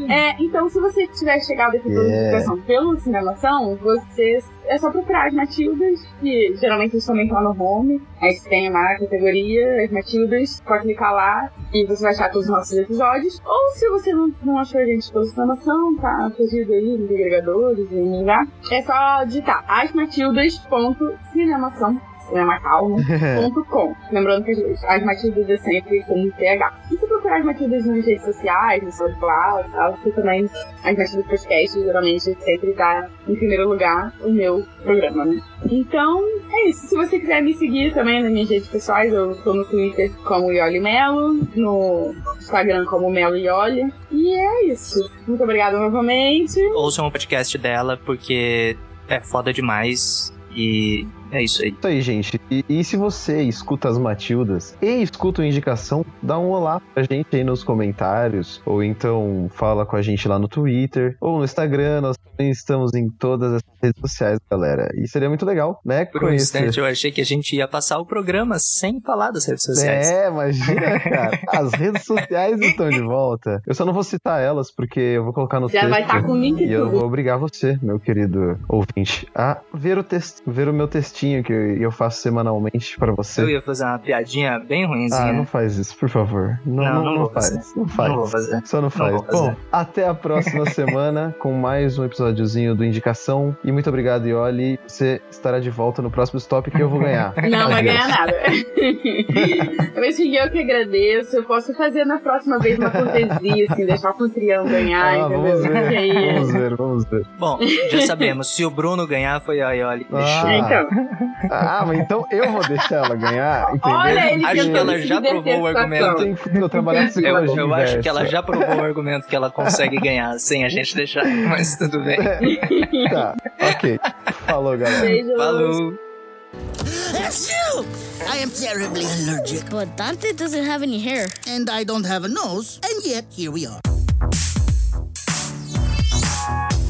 É, então, se você tiver chegado aqui pela Yeah. notificação pelo Cinemação, você é só procurar as Matildas, que geralmente eles também estão no home. Aí você tem lá a categoria, as Matildas, pode clicar lá e você vai achar todos os nossos episódios. Ou se você não, não achou a gente pela Cinemação, tá perdido aí nos agregadores e em lugar, é só digitar asmatildas.cinemação. cinemacalmo.com. (laughs) Lembrando que as, as Matildas é sempre com PH. E se procurar as Matildas nas redes sociais, no SoundCloud e tal, que também as Matildas Podcast geralmente sempre dá em primeiro lugar o meu programa, né? Então, é isso. Se você quiser me seguir também nas minhas redes pessoais, eu tô no Twitter como Ioli Melo, no Instagram como Melo Ioli. E é isso. Muito obrigada novamente. Ouçam o podcast dela, porque é foda demais. E é isso aí. Isso aí, gente. E, e se você escuta as Matildas e escuta uma indicação, dá um olá pra gente aí nos comentários, ou então fala com a gente lá no Twitter, ou no Instagram. Nós também estamos em todas as redes sociais, galera. E seria muito legal, né? Por um instante eu achei que a gente ia passar o programa sem falar das redes sociais. É, imagina, (laughs) cara. As redes sociais estão de volta. Eu só não vou citar elas, porque eu vou colocar no Já texto. vai estar com o link e eu vou obrigar você, meu querido ouvinte, a ver o, text, ver o meu textinho que eu, faço semanalmente pra você. Eu ia fazer uma piadinha bem ruimzinha. Ah, não faz isso, por favor. Não, Não, não, não não vou faz. fazer. Não faz. Não vou fazer. Só não faz. Bom, até a próxima (laughs) semana com mais um episódiozinho do Indicação. E muito obrigado, Ioli. Você estará de volta no próximo stop que eu vou ganhar. (laughs) Não vai ganhar nada. (laughs) Mas eu que agradeço. Eu posso fazer na próxima vez uma cortesia, assim, deixar o anfitrião ganhar, Ah, entendeu? vamos ver, aí- vamos ver, vamos ver. Bom, já sabemos. se o Bruno ganhar, foi a Ioli. Ah, Então, ah, mas então eu vou deixar ela ganhar, entendeu? olha, ele Acho que ela já provou o argumento. Eu Eu, eu acho que ela já provou o argumento que ela consegue ganhar sem a gente deixar, (laughs) mas tudo bem. (laughs) Tá, ok. Falou, galera. Beijo. Falou! Achoo! I am terribly allergic, But Dante doesn't have any hair. and I don't have a nose, and yet here we are.